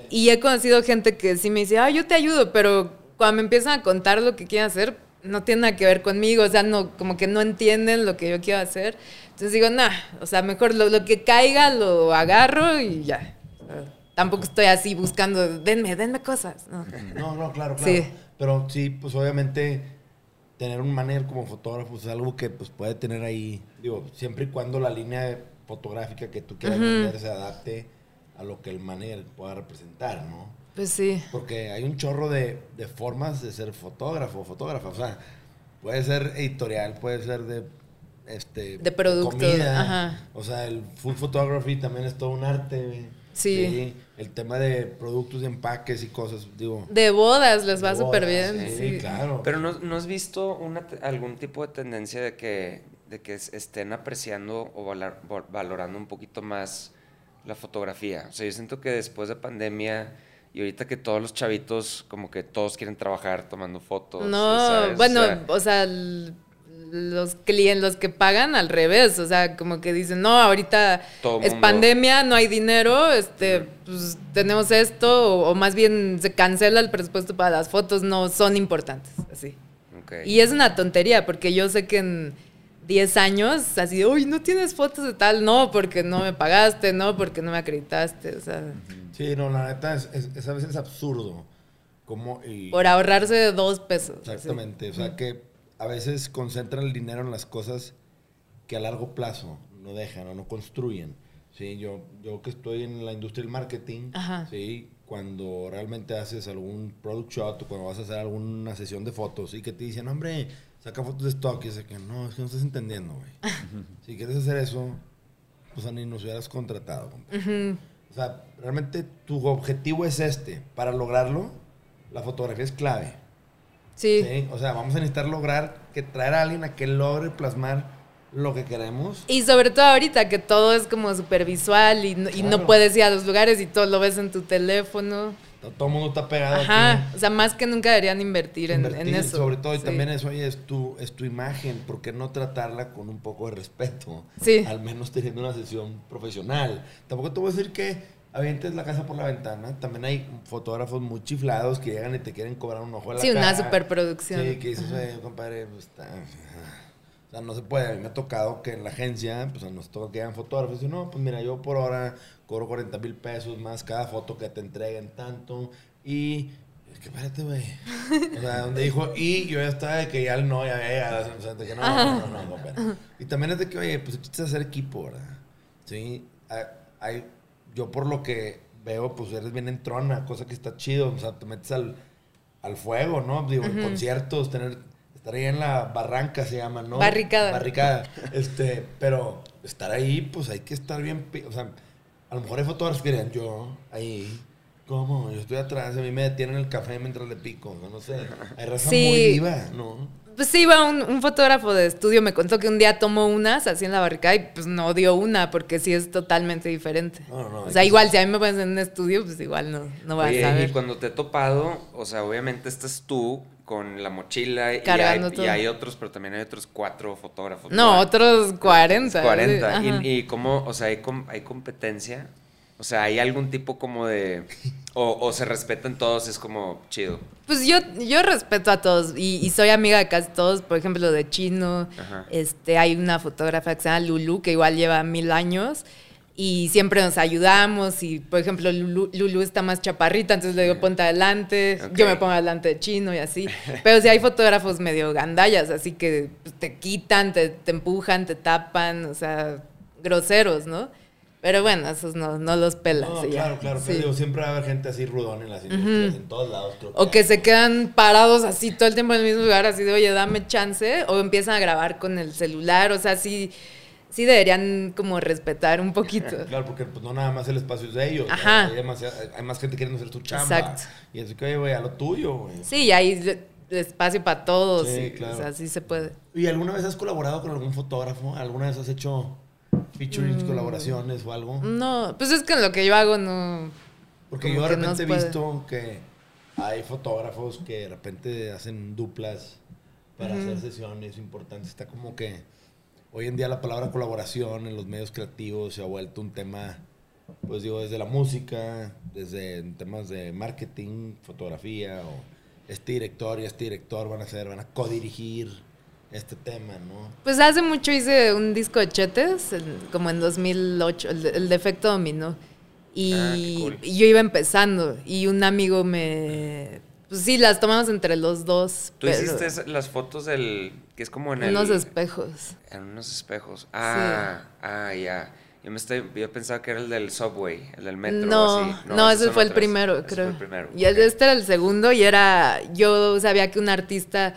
Y he conocido gente que sí me dice, ah, yo te ayudo, pero cuando me empiezan a contar lo que quieren hacer, no tiene nada que ver conmigo, o sea, no, como que no entienden lo que yo quiero hacer. Entonces digo, nah, o sea, mejor lo, lo que caiga lo agarro y ya. O sea, tampoco estoy así buscando, denme, denme cosas. No. No, no, claro, claro. Sí. Pero sí, pues obviamente tener un manager como fotógrafo es algo que pues puede tener ahí, digo, siempre y cuando la línea fotográfica que tú quieras vender se adapte a lo que el manager pueda representar, ¿no? Pues sí. Porque hay un chorro de, de formas de ser fotógrafo o fotógrafa. O sea, puede ser editorial, puede ser de este De producto, comida. ajá. O sea, el food photography también es todo un arte. güey. Sí. El tema de productos de empaques y cosas, digo. De bodas les va súper bien. Sí, sí. claro. Pero ¿no, no has visto una algún tipo de tendencia de que, de que es- estén apreciando o vo- valorando un poquito más la fotografía? O sea, yo siento que después de pandemia y ahorita que todos los chavitos, como que todos quieren trabajar tomando fotos. No, ¿sabes? O bueno, sea, o sea, los clientes, los que pagan al revés, o sea, como que dicen, no, ahorita Todo es mundo. pandemia, no hay dinero, este, pues tenemos esto, o, o más bien se cancela el presupuesto para las fotos, no son importantes, así. Y es una tontería, porque yo sé que en 10 años, así, uy, no tienes fotos de tal, no, porque no me pagaste, no, porque no me acreditaste, o sea, Sí, no, la neta es, es- es a veces absurdo. Como, y- por ahorrarse dos pesos. Exactamente. O sea, que a veces concentran el dinero en las cosas que a largo plazo no dejan o no construyen. Sí, yo, yo que estoy en la industria del marketing, Ajá. sí, cuando realmente haces algún product shot o cuando vas a hacer alguna sesión de fotos y que te dicen, hombre, saca fotos de stock y dice que no, es que no estás entendiendo, güey. si quieres hacer eso, pues ni nos hubieras contratado. compa". Ujú. O sea, realmente tu objetivo es este. Para lograrlo, la fotografía es clave. Sí. Sí, O sea, vamos a necesitar lograr que traer a alguien a que logre plasmar lo que queremos. Y sobre todo ahorita que todo es como súper visual y, no, y no puedes ir a los lugares y todo lo ves en tu teléfono. To- Todo el mundo está pegado Ajá. O sea, más que nunca deberían invertir, en- Invertir, en, eso. Sobre todo, y Sí. también eso, oye, es tu, es tu imagen. ¿Por qué no tratarla con un poco de respeto? Sí. Al menos teniendo una sesión profesional. Tampoco te voy a decir que avientes la casa por la ventana. También hay fotógrafos muy chiflados que llegan y te quieren cobrar un ojo de la Sí, una superproducción. Sí, que dices, oye, compadre, pues está... Sea, no se puede. A mí me ha tocado que en la agencia, pues nos toca que hagan fotógrafos. Y no, pues mira, yo por hora cobro 40 mil pesos más cada foto que te entreguen tanto. Y... Es que espérate, güey. O sea, donde dijo y, yo ya estaba de que ya no, ya llegado. O sea, que no, no, no, no, compadre. Y también es de que, oye, pues chiste hacer equipo, ¿verdad? Sí. Hay- yo por lo que veo, pues eres bien entrona, cosa que está chido. O sea, te metes al, al fuego, ¿no? Digo, en conciertos, tener, estar ahí en la barranca se llama, ¿no? Barricada. Barricada. Este, pero estar ahí, pues hay que estar bien. O sea, a lo mejor hay fotógrafos que dirían, yo, ahí. ¿Cómo? Yo estoy atrás, a mí me detienen el café mientras le pico, no, no sé. Hay raza Sí. muy viva, ¿no? Pues sí, iba un, un fotógrafo de estudio, me contó que un día tomó unas así en la barricada y pues no dio una porque sí es totalmente diferente. No, no, no, o sea, igual si a mí me pones en un estudio, pues igual no, no vas Oye, a y ver. cuando te he topado, o sea, obviamente estás tú con la mochila y hay, y hay otros, pero también hay otros cuatro fotógrafos. No, otros 40. 40. sí. Y, y cómo, o sea, hay, com- hay competencia. O sea, hay algún tipo como de. O, o se respetan todos, es como chido. Pues yo, yo respeto a todos y, y soy amiga de casi todos, por ejemplo, de Chino. Ajá. Este, hay una fotógrafa que se llama Lulu, que igual lleva mil años. Y siempre nos ayudamos. Y, por ejemplo, Lulu, Lulu está más chaparrita, entonces le digo, ponte adelante. Yo me pongo adelante de chino y así. Pero sí hay fotógrafos medio gandallas, así que pues, te quitan, te, te empujan, te tapan, o sea, groseros, ¿no? Pero bueno, esos no, no los pelas. No, claro, claro. Sí. Pero digo, siempre va a haber gente así rudón en las industrias, en todos lados. creo O que se quedan parados así todo el tiempo en el mismo lugar, así de, oye, dame chance, o empiezan a grabar con el celular, o sea, sí, sí deberían como respetar un poquito. Claro, porque pues, no nada más el espacio es de ellos. Ajá. Hay, demasiada- hay más gente queriendo hacer su chamba. Exacto. Y así que, oye, güey, a lo tuyo, güey. Sí, y ahí espacio para todos. Sí, y, claro. O sea, sí se puede. ¿Y alguna vez has colaborado con algún fotógrafo? ¿Alguna vez has hecho featuring, colaboraciones o algo? No, pues es que en lo que yo hago no. Porque como yo de repente he puede. visto que hay fotógrafos que de repente hacen duplas para hacer sesiones importantes. Está como que hoy en día la palabra colaboración en los medios creativos se ha vuelto un tema, pues digo, desde la música, desde temas de marketing, fotografía, o este director y este director van a hacer, van a codirigir este tema, ¿no? Pues hace mucho hice un disco de chetes, como en 2008, el, de- el defecto dominó. Y, Ah, cool. yo iba empezando y un amigo me... Pues sí, las tomamos entre los dos. Tú pero hiciste las fotos del. que es como en el. unos espejos. En unos espejos. Ah, ah, ya. Yo, me estoy, yo pensaba que era el del subway, el del metro. No, así. no, esos ese fue el primero, creo. Fue el primero. Y el- ok. este era el segundo y era, yo sabía que un artista,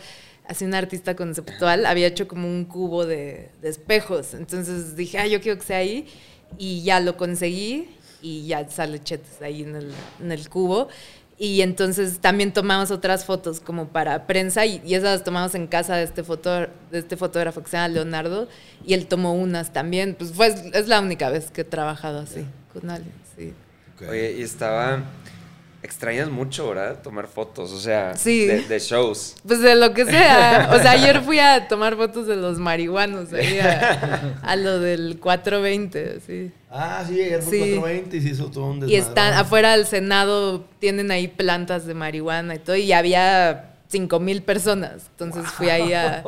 así un artista conceptual, había hecho como un cubo de, de espejos. Entonces dije, ah, yo quiero que sea ahí. Y ya lo conseguí y ya sale Chetes ahí en el, en el cubo. Y entonces también tomamos otras fotos como para prensa y, y esas las tomamos en casa de este, foto, de este fotógrafo que se llama Leonardo y él tomó unas también. Pues fue, es la única vez que he trabajado así con alguien, sí. Oye, y estaba. Extrañas mucho, ¿verdad? Tomar fotos, o sea, Sí. de, de shows. Pues de lo que sea. O sea, ayer fui a tomar fotos de los marihuanos ahí a, a lo del 420, sí. Ah, sí, ayer fue Sí. 420 y se hizo todo un Y desmadrón. están afuera del Senado, tienen ahí plantas de marihuana y todo, y había cinco mil personas. Entonces fui ahí a,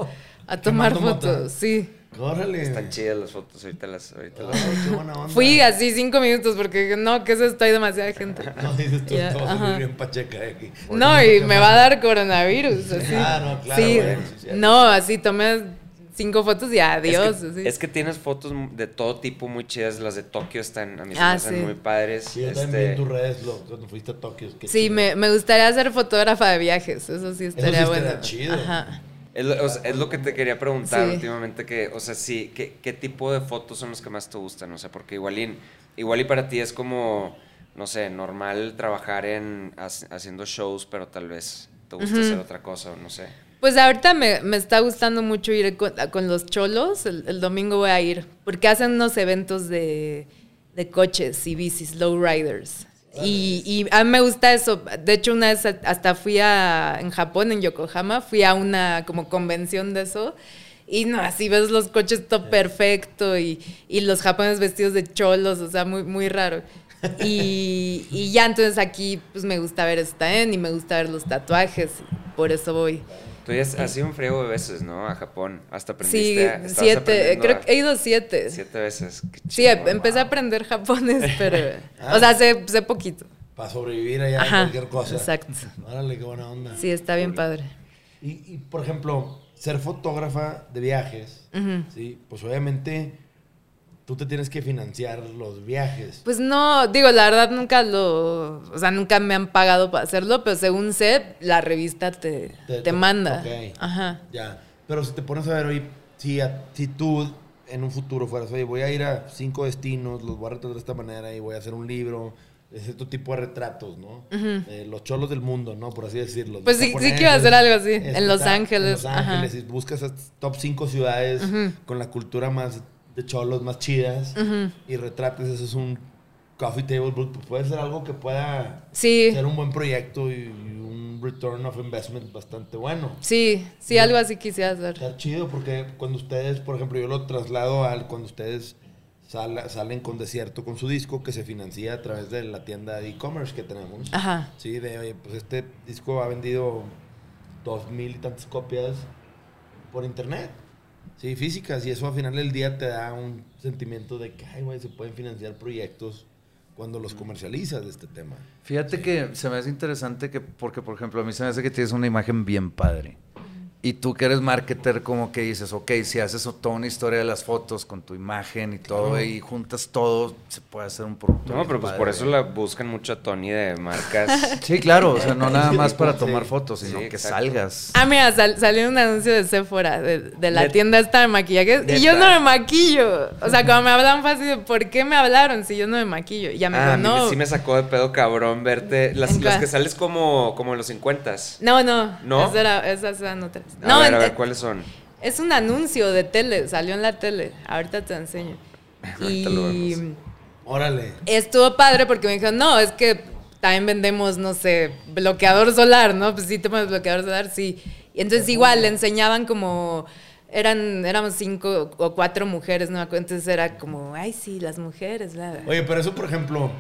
a tomar fotos, sí. Órale. Están chidas las fotos, ahorita las. Ahorita las Ay, qué buena onda. Fui así cinco minutos porque no, que eso estoy demasiada gente. No, dices tú, ajá. salir bien pacheca de aquí. No, y me va a dar coronavirus, así. Ah, no, claro, Sí, bueno, sí, cierto. no, así tomé cinco fotos y adiós. Es que, así. es que tienes fotos de todo tipo muy chidas. Las de Tokio están, a mí se Ah, me hacen sí. muy padres. Sí, yo Este, también vi tus redes lo- cuando fuiste a Tokio. qué Sí, me, me gustaría ser fotógrafa de viajes, eso sí estaría sí bueno. estaría chido. Ajá. Es lo, o sea, es lo que te quería preguntar Sí. últimamente, que, o sea, sí, ¿qué, ¿qué tipo de fotos son los que más te gustan? O sea, porque igual y, igual y para ti es como, no sé, normal trabajar en hac- haciendo shows, pero tal vez te gusta hacer otra cosa, no sé. Pues ahorita me, me está gustando mucho ir con, con los cholos, el, el domingo voy a ir, porque hacen unos eventos de, de coches y bicis, low riders. Y, y a mí me gusta eso. De hecho, una vez hasta fui a, en Japón, en Yokohama, fui a una como convención de eso. Y no, así ves los coches todo perfecto y, y los japoneses vestidos de cholos, o sea, muy, muy raro. Y, y ya entonces aquí pues me gusta ver eso también y me gusta ver los tatuajes, por eso voy. Tú ya has, has ido un friego de veces, ¿no? A Japón. Hasta Sí, aprendiste. a- estabas siete, creo que he ido siete. Siete veces. Qué Sí, chingón. empecé a aprender japonés, pero... Ah. O sea, sé, sé poquito. Para sobrevivir allá en cualquier cosa. exacto. Órale, qué buena onda. Sí, está bien padre. Y, y, por ejemplo, ser fotógrafa de viajes, ¿sí? Pues obviamente tú te tienes que financiar los viajes. Pues no, digo, la verdad nunca lo... O sea, nunca me han pagado para hacerlo, pero según sé, la revista te, te, manda. ok. Ajá. Ya. Pero si te pones a ver hoy, si, a- si tú en un futuro fueras, oye, voy a ir a cinco destinos, los voy a retratar de esta manera y voy a hacer un libro de cierto tipo de retratos, ¿no? Eh, los cholos del mundo, ¿no? Por así decirlo. Pues sí- sí quiero hacer algo así, este, en Los ta- Ángeles, En Los Ángeles, ajá. y buscas top cinco ciudades con la cultura más de cholos, más chidas, y retrates, eso es un coffee table book. Pues puede ser algo que pueda Sí, ser un buen proyecto y un return of investment bastante bueno. sí, sí, algo así quisiera hacer. Está chido porque cuando ustedes, por ejemplo, yo lo traslado al cuando ustedes sala- salen con Desierto con su disco que se financia a través de la tienda de e-commerce que tenemos. Ajá. Sí, de oye, pues este disco ha vendido dos mil y tantas copias por internet. Sí, físicas. Y eso al final del día te da un sentimiento de que, ay, güey, se pueden financiar proyectos cuando los comercializas de este tema. Fíjate que se me hace interesante que, porque por ejemplo, a mí se me hace que tienes una imagen bien padre. Y tú que eres marketer, como que dices, ok, si haces toda una historia de las fotos con tu imagen y todo, y juntas todo, se puede hacer un producto. No, pero pues padre, por eso la buscan mucho a Tony de marcas. Sí, claro, o sea, no nada más para sí. tomar fotos, sino Sí, que exacto. salgas. Ah, mira, sal- salió un anuncio de Sephora, de, de la tienda esta de maquillaje. Y yo no me maquillo. O sea, cuando me hablan fácil, de, ¿por qué me hablaron si yo no me maquillo? Y ya me Ah, a dijo, no. sí me sacó de pedo cabrón verte. Las, que sales como, como en los 50 No, no. ¿No? Esas, era- esas eran otras. A no, ver, a ver, ¿cuáles son? es un anuncio de tele. Salió en la tele. Ahorita te enseño. Ahorita lo y. Órale. estuvo padre porque me dijeron, no, es que también vendemos, no sé, bloqueador solar, ¿no? Pues sí, te pones bloqueador solar, sí. Y entonces igual le enseñaban como, eran, éramos cinco o cuatro mujeres, ¿no? Entonces era como, ay, sí, las mujeres, bla. Oye, pero eso, por ejemplo,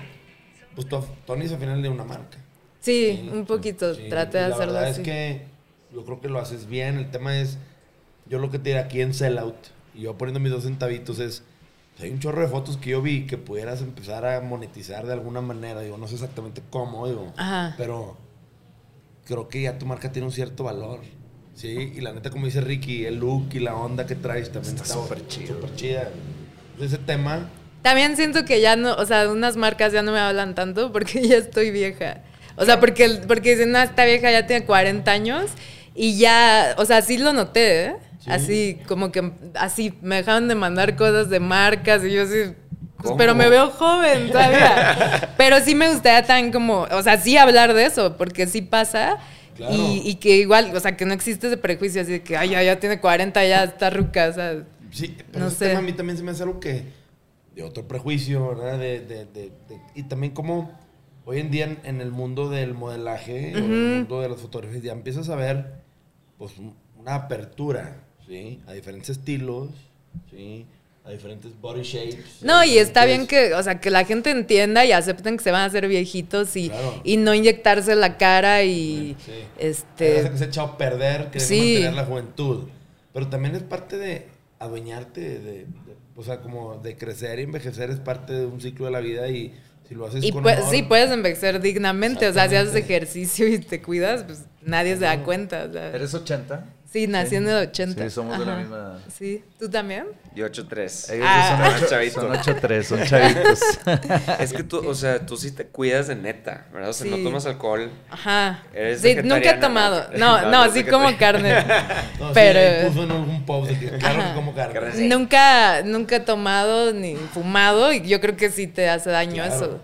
pues to- Tony es al final de una marca. Sí, un poquito, Sí, traté de la hacerlo verdad así. es que yo creo que lo haces bien. El tema es, yo lo que te diré aquí en Sellout, y yo poniendo mis dos centavitos es, hay un chorro de fotos que yo vi que pudieras empezar a monetizar de alguna manera. Digo, no sé exactamente cómo, digo, Ajá. pero creo que ya tu marca tiene un cierto valor. Sí, y la neta, como dice Ricky, el look y la onda que traes también Está súper chido. Súper chida. Ese tema, También siento que ya no, o sea, unas marcas ya no me hablan tanto porque ya estoy vieja. O sea, porque, porque dicen, no, esta vieja ya tiene 40 años y ya, o sea, sí lo noté, ¿eh? Sí. Así, como que, así, me dejaron de mandar cosas de marcas y yo así, pues, pero me veo joven todavía. pero sí me gustaría tan como, o sea, sí hablar de eso, porque sí pasa. Claro. Y, y que igual, o sea, que no existe ese prejuicio así de que, ay, ya, ya tiene 40, ya está ruca, o sea. Sí, pero No ese sé. tema a mí también se me hace algo que. de otro prejuicio, ¿verdad? De, de- y también como hoy en día en, en el mundo del modelaje o en el mundo de las fotografías ya empiezas a ver, pues, un- una apertura, ¿sí? A diferentes estilos, ¿sí? A diferentes body shapes. No, y está bien que, o sea, que la gente entienda y acepten que se van a hacer viejitos y, Claro. y no inyectarse la cara y Sí. Este que se ha echado a perder, que Sí. mantener la juventud. Pero también es parte de adueñarte, de, de- o sea, como de crecer y envejecer es parte de un ciclo de la vida y si lo haces y con pues, honor, sí puedes envejecer dignamente, o sea, si haces ejercicio y te cuidas, pues nadie se da cuenta, o sea. ¿Eres 80? Sí, nací en el 80. Sí, somos de la misma- Sí, ¿tú también? Yo 8-3. Ellos Ah. son, ocho- Chavito. son 8-3, son chavitos. Es que tú, o sea, tú sí te cuidas de neta, ¿verdad? O sea, no Sí. tomas alcohol. Ajá. Eres Sí, nunca he tomado. ¿no? No, No, sí como carne. No, sí, pero puso en algún post de que claro que como carne. Carne. Sí. Nunca, nunca he tomado ni fumado y yo creo que sí te hace daño Claro. eso.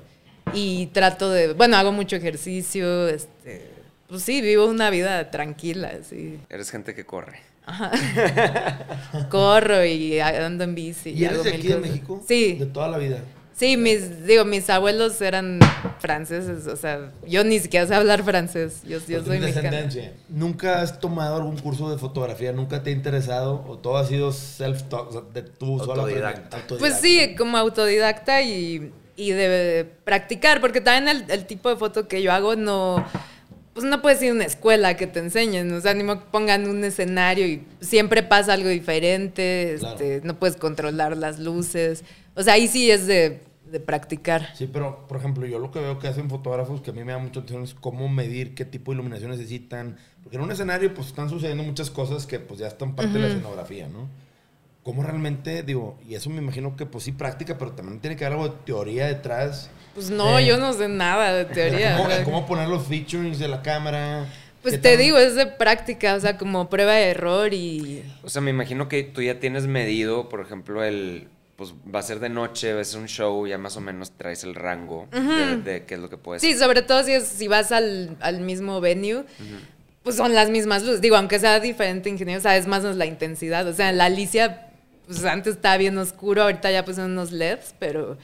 Y trato de, bueno, hago mucho ejercicio, este, pues sí, vivo una vida tranquila, sí. Eres gente que corre. Corro y ando en bici. ¿Y eres hago de aquí de. México? Sí, De toda la vida. sí, mis, digo, mis abuelos eran franceses, o sea, yo ni siquiera sé hablar francés, yo, yo soy mexicana. ¿Nunca has tomado algún curso de fotografía? ¿Nunca te ha interesado? ¿O todo ha sido self-taught? O sea, de tu sola Autodidacta. Pues sí, como autodidacta y, y de practicar, porque también el, el tipo de foto que yo hago no, pues no puedes ir a una escuela que te enseñen, o sea, ni me pongan un escenario y siempre pasa algo diferente, Claro. este, no puedes controlar las luces, o sea, ahí sí es de, de practicar. Sí, pero por ejemplo, yo lo que veo que hacen fotógrafos que a mí me da mucha atención es cómo medir qué tipo de iluminación necesitan. Porque en un escenario pues están sucediendo muchas cosas que pues ya están parte de la escenografía, ¿no? ¿Cómo realmente, digo, y eso me imagino que pues sí práctica, pero también tiene que haber algo de teoría detrás. Pues no, Eh, yo no sé nada de teoría. ¿Cómo, poner los features de la cámara? Pues ¿Qué te digo, es de práctica, o sea, como prueba de error y... O sea, me imagino que tú ya tienes medido, por ejemplo, el. Pues va a ser de noche, va a ser un show, ya más o menos traes el rango de, de qué es lo que puedes Sí, sobre todo si, es, si vas al, al mismo venue, pues son las mismas luces. Digo, aunque sea diferente ingeniero, sabes más o menos la intensidad. O sea, la Alicia, pues antes estaba bien oscuro, ahorita ya pusieron unos LEDs, pero,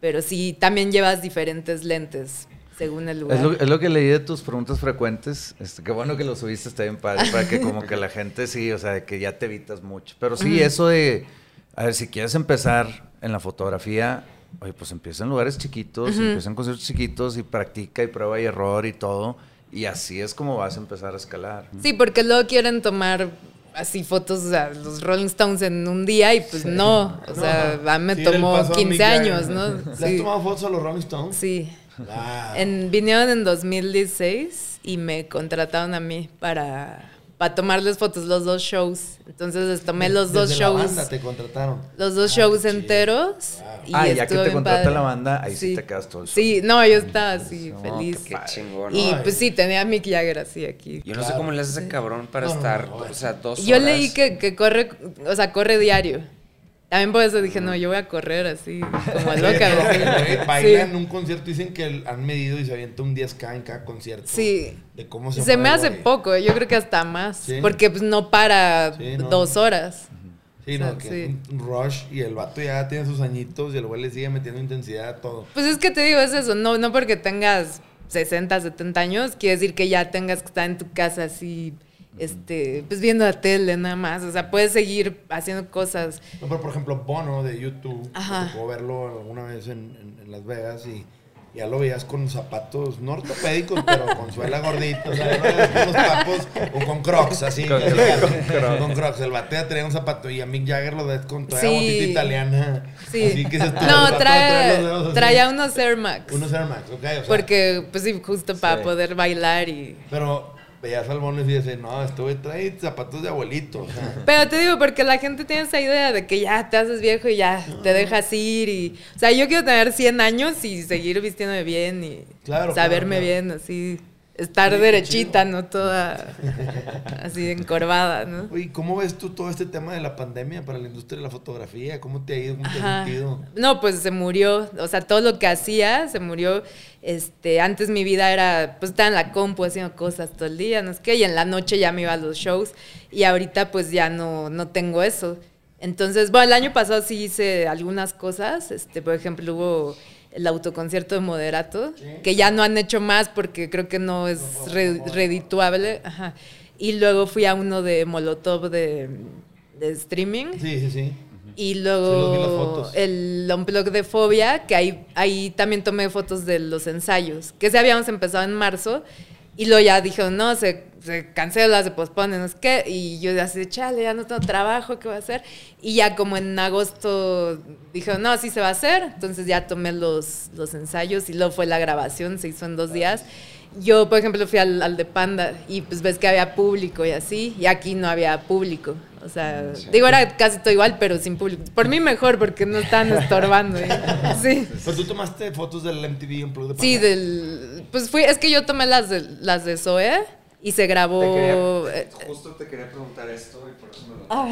pero sí, también llevas diferentes lentes según el lugar. Es lo, es lo que leí de tus preguntas frecuentes. Este, qué bueno que lo subiste, está bien padre, para que como que la gente sí, o sea, que ya te evitas mucho. Pero sí, eso de, a ver, si quieres empezar en la fotografía, oye, pues empieza en lugares chiquitos, empieza en conciertos chiquitos y practica y prueba y error y todo. Y así es como vas a empezar a escalar. Sí, porque luego quieren tomar así fotos a los Rolling Stones en un día y pues no. O sea, me Sí, tomó paso a 15 Mick Jagger. años, ¿no? ¿Le has tomado fotos a los Rolling Stones? Sí. Wow. En, vinieron en 2016 y me contrataron a mí para, para tomarles fotos los dos shows. Entonces les tomé los dos Desde la shows. banda te contrataron. Los dos Ah, shows chido. enteros. Y Ah, ya que te contrata padre. la banda, ahí sí te quedas todo el Sí, no, yo estaba así, No, feliz. qué chingón. Y Ay. pues sí, tenía a Mick Jagger así aquí. Yo no sé Claro. cómo le hace ese cabrón para No, no, estar, no, o sea, dos Yo horas. leí que, que corre, o sea, corre diario. También por eso dije, no, yo voy a correr así, como loca. Güey, así. Baila en Sí. un concierto, dicen que han medido y se avienta un 10K en cada concierto. Sí. De cómo se Se me hace poco, yo creo que hasta más. Sí. Porque pues no para Sí, no. dos horas. Sí, O no, sea, que sí. un rush y el vato ya tiene sus añitos y el güey le sigue metiendo intensidad a todo. Pues es que te digo, es eso, no, no porque tengas 60, 70 años, quiere decir que ya tengas que estar en tu casa así, este, pues viendo la tele nada más. O sea, puedes seguir haciendo cosas. No, pero por ejemplo, Bono de YouTube, tocó verlo alguna vez en, en- en Las Vegas y ya lo veías con zapatos no ortopédicos, pero con suela gordita, o sea, con unos papos o con crocs, así. Con con crocs. Con crocs. El batea traía un zapato y a Mick Jagger lo ves con toda Sí. botita italiana. Sí. Así que se no, trae, traía unos Air Max. Unos Air Max, ok. O sea, Porque, pues sí, justo para Sí. poder bailar y... Pero veías al Bono y dices, no, este güey trae zapatos de abuelito. O sea, Pero te digo, porque la gente tiene esa idea de que ya te haces viejo y ya te dejas ir y... O sea, yo quiero tener 100 años y seguir vistiéndome bien y Claro, saberme claro, bien, así... Estar Sí, derechita, chido. no toda así encorvada, ¿no? Oye, ¿cómo ves tú todo este tema de la pandemia para la industria de la fotografía? ¿Cómo te ha ido? ¿Cómo te Ajá. sentido? No, pues se murió. O sea, todo lo que hacía se murió. Este, antes mi vida era, pues estaba en la compu haciendo cosas todo el día, no sé qué, y en la noche ya me iba a los shows. Y ahorita pues ya no, no tengo eso. Entonces, bueno, el año pasado sí hice algunas cosas. Este, por ejemplo, hubo el autoconcierto de Moderato, que ya no han hecho más porque creo que no es re- redituable. Ajá. Y luego fui a uno de Molotov de, de streaming. Sí, sí, sí. Y Sí, luego fotos. el unplug de Fobia, que ahí, ahí también tomé fotos de los ensayos, que se habíamos empezado en marzo, y luego ya dijeron, no, se, se cancela, se pospone, no sé qué, y yo así, chale, ya no tengo trabajo, ¿qué voy a hacer? Y ya como en agosto dijeron, no, sí se va a hacer, entonces ya tomé los, los ensayos y luego fue la grabación, se hizo en dos días. Yo, por ejemplo, fui al, al de Panda y pues ves que había público y así, y aquí no había público. O sea, digo, era casi todo igual, pero sin público. Por mí mejor, porque no estaban estorbando. ¿eh? Sí. Pero tú tomaste fotos del MTV Unplugged de Sí, Panda? del. Pues fui, es que yo tomé las de las de Zoe y se grabó. eh, justo te quería preguntar esto y por eso me lo... ah,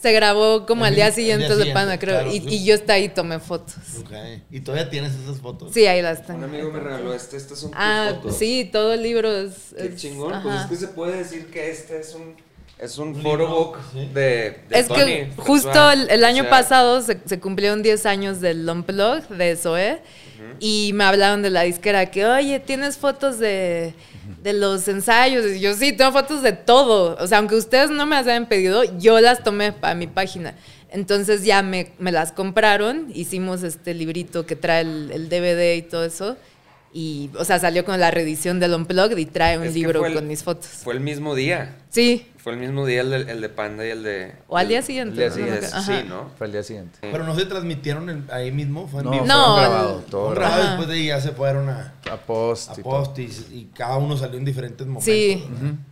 se grabó como al día siguiente de Panda, creo. claro, y, sí. y yo hasta ahí tomé fotos. Ok. ¿Y todavía tienes esas fotos? Sí, ahí las Un tengo. amigo me regaló este, estas son tus Ah, fotos. sí, todo el libro es. Qué es- chingón, pues ajá. es que se puede decir que este es un, es un Un photobook libro, sí. de, de Es Tony que justo el, el O año sea, pasado se, se cumplieron 10 años del Unplug de Zoe y me hablaron de la disquera que, oye, ¿tienes fotos de, de los ensayos? Y yo, sí, tengo fotos de todo. O sea, aunque ustedes no me las hayan pedido, yo las tomé para mi página. Entonces ya me, me las compraron, hicimos este librito que trae el, el DVD y todo eso. Y, o sea, salió con la reedición del Unplugged y trae un Es libro el- con mis fotos. Fue el mismo día. Sí, Fue el mismo día el de, el de Panda y el de... o al día siguiente. el día siguiente. Sí. ¿no? Fue el día siguiente. Pero no se transmitieron ahí mismo, fue en No, vivo. No, grabado, todo grabado. después de ahí ya se fueron a, A post. a post y, y cada uno salió en diferentes momentos. Sí,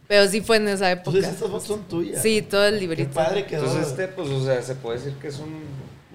pero sí fue en esa época. Entonces estas fotos son tuyas. Sí, todo el Qué librito. padre quedó. Entonces este, pues, o sea, se puede decir que es un...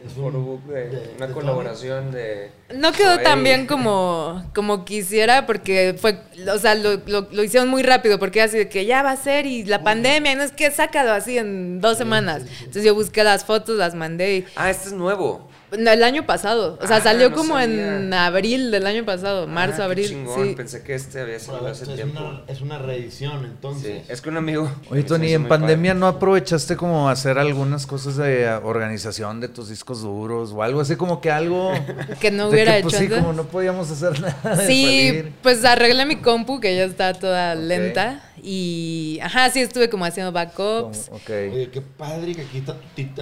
Es un- photobook de, de- una de colaboración de... No quedó tan bien como, como quisiera porque fue, o sea, lo, lo- lo hicieron muy rápido porque así de que ya va a ser y la pandemia y no es que sácalo así en dos semanas. Entonces yo busqué las fotos, las mandé y Ah, este es nuevo. No, el año pasado, o sea, Ah, salió no como en abril del año pasado, marzo, Ah, qué abril. chingón. Sí. Pensé que este había salido hace es, tiempo. una, es una reedición, entonces. Sí, es que un amigo... Oye, Tony, en pandemia padre. no aprovechaste como hacer algunas cosas de organización de tus discos duros o algo así como que algo Que no hubiera que, pues, hecho sí, como no podíamos hacer nada. de Sí, pues arreglé mi compu que ya está toda lenta y, ajá, sí estuve como haciendo backups. Como- ok. Oye, qué padre que aquí está,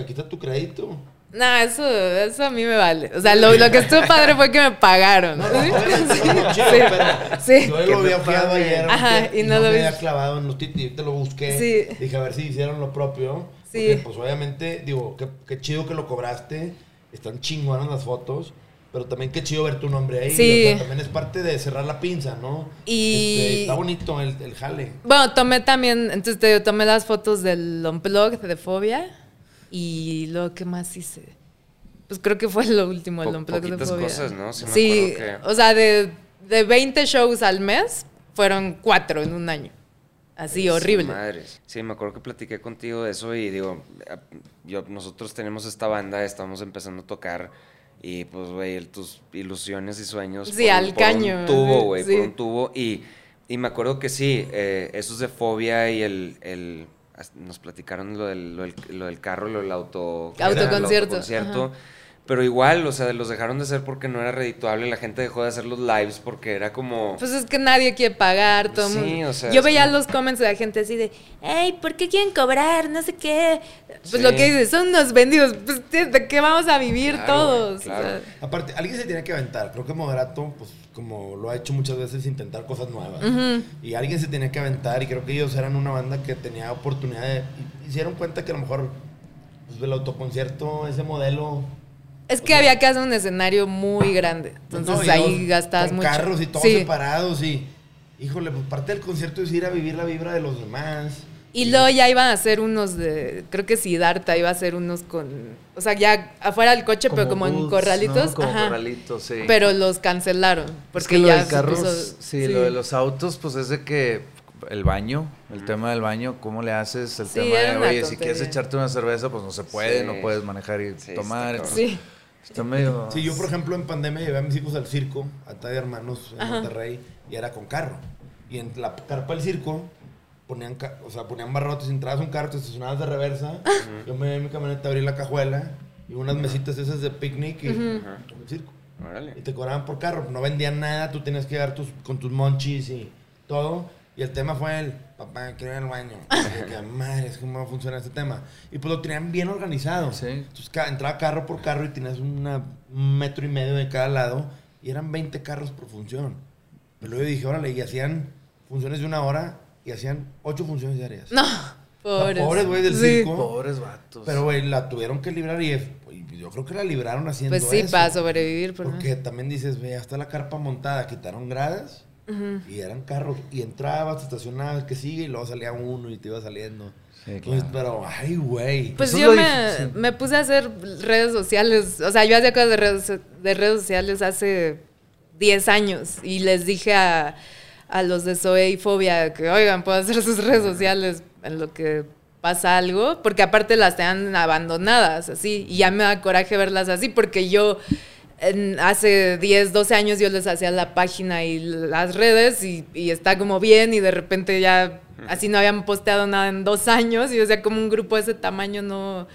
aquí está tu crédito. No, eso, eso a mí me vale. O sea, lo, lo que estuvo padre fue que me pagaron. No, Sí, no, chido, sí, pero sí. Yo lo había pague. ayer. Ajá, y no no lo me vis- había clavado en los títulos. Yo te lo busqué. Sí. Dije, a ver si hicieron lo propio. Sí. Porque, pues obviamente, digo, qué, qué chido que lo cobraste. Están chingonas las fotos. Pero también qué chido ver tu nombre ahí. Sí. o sea, también es parte de cerrar la pinza, ¿no? Y- Este, está bonito el, el jale. Bueno, tomé también, entonces te digo, tomé las fotos del Unplugged de Fobia y luego, ¿qué más hice? Pues creo que fue lo último, el Po- de Fobia. cosas, ¿no? Sí me Sí, que- o sea, de, de 20 shows al mes, fueron cuatro en un año. Así, horrible. Madre. Sí, me acuerdo que platiqué contigo de eso y digo, eh, yo, nosotros tenemos esta banda, estamos empezando a tocar y pues, güey, tus ilusiones y sueños. Sí, al un caño, tubo, güey, sí. por un tubo. Y, y me acuerdo que sí, eh, esos de fobia y el... el nos platicaron lo del, lo del, lo del carro, lo del auto... Autoconcierto, autoconcierto. Pero igual, o sea, los dejaron de hacer porque no era redituable. La gente dejó de hacer los lives porque era como... Pues es que nadie quiere pagar, todo Sí, o sea, Yo veía como- los comments de la gente así de, hey, ¿por qué quieren cobrar? No sé qué. Pues Sí. lo que dices, son unos vendidos. Pues, ¿de qué vamos a vivir Claro, todos? O claro. sea, Aparte, alguien se tiene que aventar. Creo que Moderato, pues, como lo ha hecho muchas veces, intentar cosas nuevas. Y alguien se tenía que aventar. Y creo que ellos eran una banda que tenía oportunidad de. dieron cuenta que a lo mejor, pues, el autoconcierto, ese modelo. Es que había que hacer un escenario muy grande. Entonces No, ahí gastabas con mucho. carros y todos Sí. separados. Y, híjole, pues parte del concierto es ir a vivir la vibra de los demás. Y luego ya iban a hacer unos de. Creo que Siddhartha iba a hacer unos con. O sea, ya afuera del coche, pero como en corralitos. ¿no? Como ajá. corralitos, sí. Pero los cancelaron. Porque ya de se carros, puso- sí, lo de los autos, pues es de que el baño, el tema del baño, ¿cómo le haces? El Sí, tema de, oye, si quieres echarte una cerveza, pues no se puede, Sí. no puedes manejar y Sí, tomar. está Sí. Está medio... Sí, yo por ejemplo en pandemia llevé a mis hijos al circo, a de Hermanos en Ajá. Monterrey, y era con carro. Y en la carpa del circo ponían, ca- o sea, ponían barrotes, entrabas un carro, te estacionabas de reversa, yo me en mi camioneta, abrí la cajuela y unas mesitas esas de picnic y en el circo. Órale. Y te cobraban por carro, no vendían nada, tú tenías que llegar tus, con tus monchis y todo. Y el tema fue el, papá, quiero ir al baño. Y yo, que madre, es cómo funciona este tema. Y pues lo tenían bien organizado. Sí. Entonces entraba carro por carro y tenías una- un metro y medio de cada lado y eran 20 carros por función. Pero luego yo dije, órale, y hacían funciones de una hora y hacían ocho funciones diarias. No, pobres. pobres, güey, del Sí. circo. Pobres vatos. Pero, güey, la tuvieron que librar y, yo creo que la libraron haciendo Pues sí, eso. para sobrevivir. Por Porque también dices, ve, hasta la carpa montada, quitaron gradas y eran carros. Y entrabas, te estacionabas, que sigue, y luego salía uno y te iba saliendo. Sí, pero, ay, güey. Pues Eso yo me, me puse a hacer redes sociales. O sea, yo hacía cosas de redes, de redes sociales hace 10 años. Y les dije a, a los de Zoe y Fobia que, oigan, puedo hacer sus redes sociales en lo que pasa algo. Porque aparte las tenían abandonadas, así. Y ya me da coraje verlas así. Porque yo en- hace 10, 12 años yo les hacía la página y las redes y, y está como bien y de repente ya así no habían posteado nada en dos años y o sea como un grupo de ese tamaño no,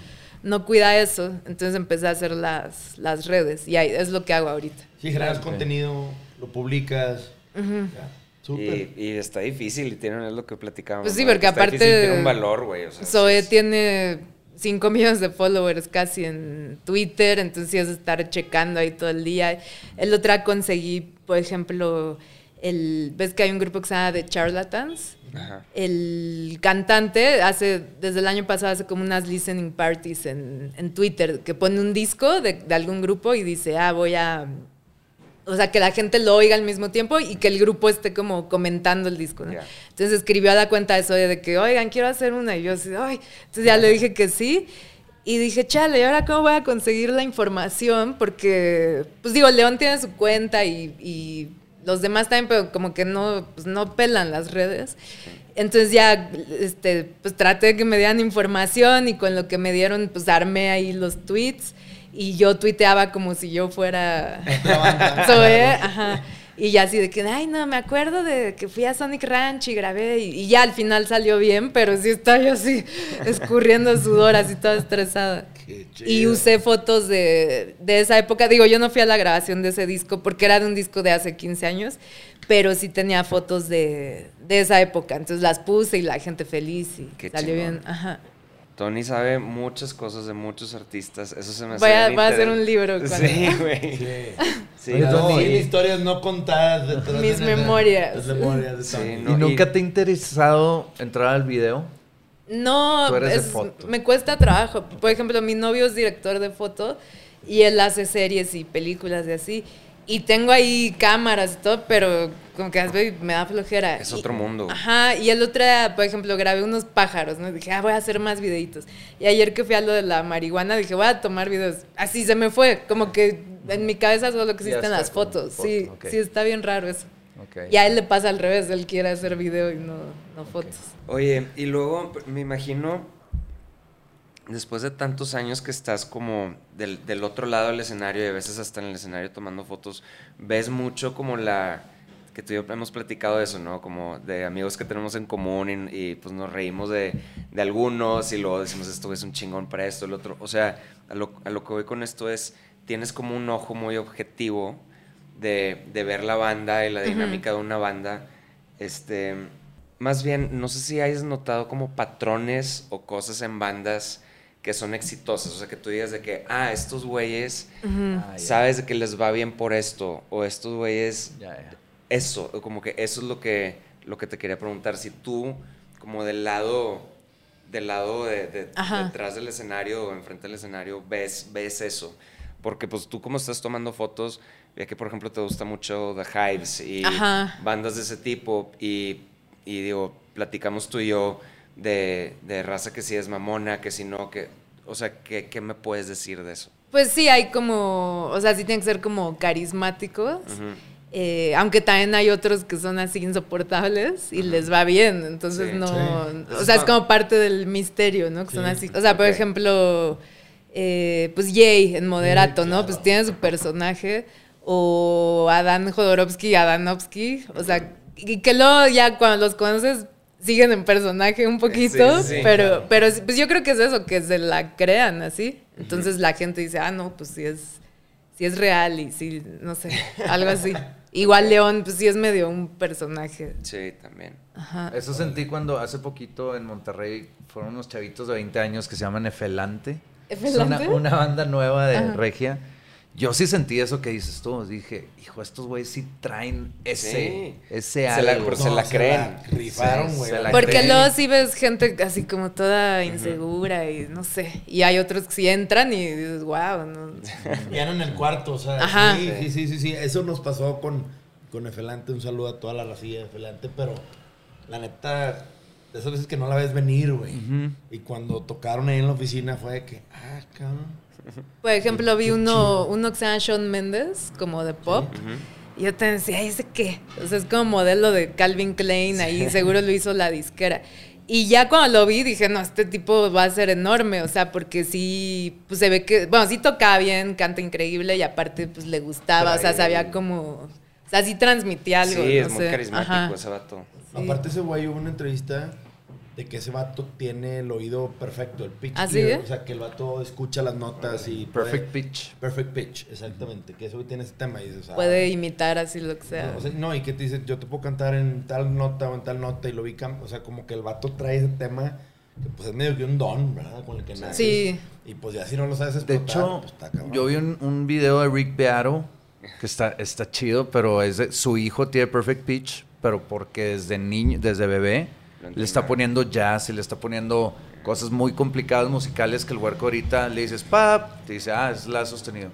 no cuida eso. Entonces empecé a hacer las, las redes y ahí es lo que hago ahorita. Si generas Ok. contenido, lo publicas. ya, Súper. Y, y está difícil, y tienen, es lo que platicábamos. Pues sí, ¿no? porque Está aparte difícil, tiene un valor, güey. O sea, Zoe sí, tiene 5 millones de followers casi en Twitter, entonces es estar checando ahí todo el día. El otro día conseguí, por ejemplo, el, ves que hay un grupo que se llama The Charlatans. Ajá. El cantante hace, desde el año pasado, hace como unas listening parties en, en Twitter, que pone un disco de, de algún grupo y dice, ah, voy a... O sea, que la gente lo oiga al mismo tiempo y que el grupo esté como comentando el disco, ¿no? Ya. Entonces escribió a la cuenta de Zoe de que, oigan, quiero hacer una. Y yo así, ay. Entonces ya le dije que sí. Y dije, chale, ¿y ahora cómo voy a conseguir la información? Porque, pues digo, León tiene su cuenta y, y los demás también, pero como que no, pues, no pelan las redes. Entonces ya, este, pues traté de que me dieran información y con lo que me dieron, pues armé ahí los tweets y yo tuiteaba como si yo fuera. Zoe, ajá. Y ya así de que, ay, no, me acuerdo de que fui a Sonic Ranch y grabé y, y ya al final salió bien, pero sí estaba yo así escurriendo sudor, así toda estresada. Qué Y usé fotos de, de esa época. Digo, yo no fui a la grabación de ese disco porque era de un disco de hace 15 años, pero sí tenía fotos de, de esa época. Entonces las puse y la gente feliz y Qué salió chingón. bien. Ajá. Tony sabe muchas cosas de muchos artistas. Eso se me hace Voy a- bien voy a hacer un libro con Sí, güey. Sí. Sí, No, Tony, y- historias no contadas. detrás Mis de- memorias. Las memorias de Sí, no, ¿Y nunca y- te ha interesado entrar al video? No, Tú eres de es- foto. me cuesta trabajo. Por ejemplo, mi novio es director de foto y él hace series y películas y así. Y tengo ahí cámaras y todo, pero como que me da flojera. Es Y- otro mundo. Ajá, y el otro día, por ejemplo, grabé unos pájaros, ¿no? Dije, ah, voy a hacer más videitos. Y ayer que fui a lo de la marihuana, dije, voy a tomar videos. Así se me fue, como que en mi cabeza solo existen las fotos. foto, sí, sí, está bien raro eso. Ok. Y a él le pasa al revés, él quiere hacer video y no, no fotos. Oye, y luego me imagino, después de tantos años que estás como del, del otro lado del escenario y a veces hasta en el escenario tomando fotos, ves mucho como la que tú y yo hemos platicado de eso, ¿no? Como de amigos que tenemos en común y, y, pues nos reímos de, de algunos y luego decimos esto es un chingón para esto, el otro. O sea, a lo, a lo que voy con esto es, tienes como un ojo muy objetivo de, de ver la banda y la dinámica de una banda. Este, más bien, no sé si hayas notado como patrones o cosas en bandas que son exitosas. O sea, que tú digas de que, ah, estos güeyes, Ah, ya. sabes de que les va bien por esto. O estos güeyes, Ya, ya. eso. o Como que eso es lo que, lo que te quería preguntar. Si tú, como del lado, del lado de, de- detrás del escenario o enfrente del escenario, ves, ves eso. Porque pues tú como estás tomando fotos, ya que por ejemplo te gusta mucho The Hives y Ajá. bandas de ese tipo y, y digo, platicamos tú y yo de, de raza que sí es mamona, que si no, que, o sea, ¿qué, qué me puedes decir de eso? Pues sí, hay como, o sea, sí tienen que ser como carismáticos. Eh, aunque también hay otros que son así insoportables y les va bien. Entonces Sí. no. Sí. O sea, es como parte del misterio, ¿no? Que son Sí. así. O sea, por ejemplo, eh, pues Jay en Moderato, Sí, ¿no? Pues tiene su personaje. O Adán Jodorowsky y Adanovsky. O sea, y que luego ya cuando los conoces siguen en personaje un poquito. sí, sí. pero, pero pues yo creo que es eso, que se la crean así. Entonces la gente dice, ah, no, pues sí es si es real y si, no sé, algo así. Igual León, pues sí es medio un personaje. Sí, también. Ajá. Eso sentí cuando hace poquito en Monterrey fueron unos chavitos de 20 años que se llaman Efelante. ¿Efelante? Es una, una banda nueva de Ajá. regia. Yo sí sentí eso que dices tú. Dije, hijo, estos güeyes sí traen ese, Sí. ese Se la- algo. se la creen. rifaron, Sí, güey. se la Porque creen. luego sí ves gente así como toda insegura y no sé. Y hay otros que sí entran y dices, wow, no. Ya en el cuarto, o sea. Ajá. Sí, sí, sí, sí, sí. Eso nos pasó con, con Efelante. Un saludo a toda la racilla de Efelante, pero la neta, de esas veces que no la ves venir, güey. Y cuando tocaron ahí en la oficina fue de que, ah, cabrón. Por ejemplo, vi uno, uno que se llama Shawn Mendes, como de pop. Y yo te decía, ¿ese qué? O sea, es como modelo de Calvin Klein, ahí seguro lo hizo la disquera. Y ya cuando lo vi dije, no, este tipo va a ser enorme, o sea, porque sí, pues se ve que, bueno, sí tocaba bien, canta increíble y aparte, pues le gustaba, o sea, sabía como, o sea, sí transmitía algo. sí, no es muy sé. carismático Ajá. ese vato. Sí. Aparte, ese güey hubo una entrevista de que ese vato tiene el oído perfecto, el pitch. ¿Ah, sí, clear. O sea, que el vato escucha las notas y. puede- Perfect pitch. Perfect pitch, exactamente. Que ese güey tiene ese tema y dices, ah, Puede imitar así lo que sea. No, o sea, no, y que te dice, yo te puedo cantar en tal nota o en tal nota y lo vi, o sea, como que el vato trae ese tema que pues es medio que un don, ¿verdad? Con el que naces. Sí. Y pues ya si no lo sabes De explotar, hecho, pues está yo vi un, un video de Rick Beato que está, está chido, pero es de- su hijo tiene Perfect Pitch, pero porque desde niño, desde bebé, Lo le está poniendo jazz y le está poniendo cosas muy complicadas musicales que el huerco ahorita le dices pap, te dice, ah, es la sostenido.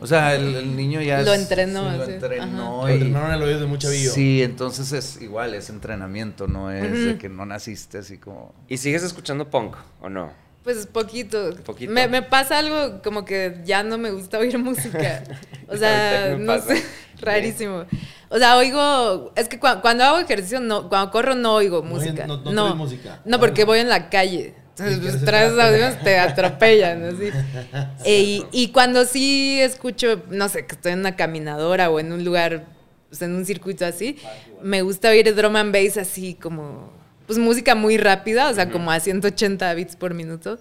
O sea, el, el niño ya Lo es- entrenó, sí, lo sí. entrenó. Lo y- entrenaron el oído de mucho chavillo. Sí, entonces es igual, es entrenamiento, no es de que no naciste así como... ¿Y sigues escuchando punk o no? Pues poquito. Poquito. Me, me pasa algo como que ya no me gusta oír música. O sea, no pasa. sé, rarísimo. O sea, oigo, es que cua- cuando hago ejercicio, no, cuando corro no oigo música. no- no No, música. No, porque voy en la calle. Entonces, Y pues, traes audífonos, te atropellan, así. E- y, y cuando sí escucho, no sé, que estoy en una caminadora o en un lugar, pues, en un circuito así, me gusta oír drum and bass así como, pues música muy rápida, o sea, como a 180 bits por minuto.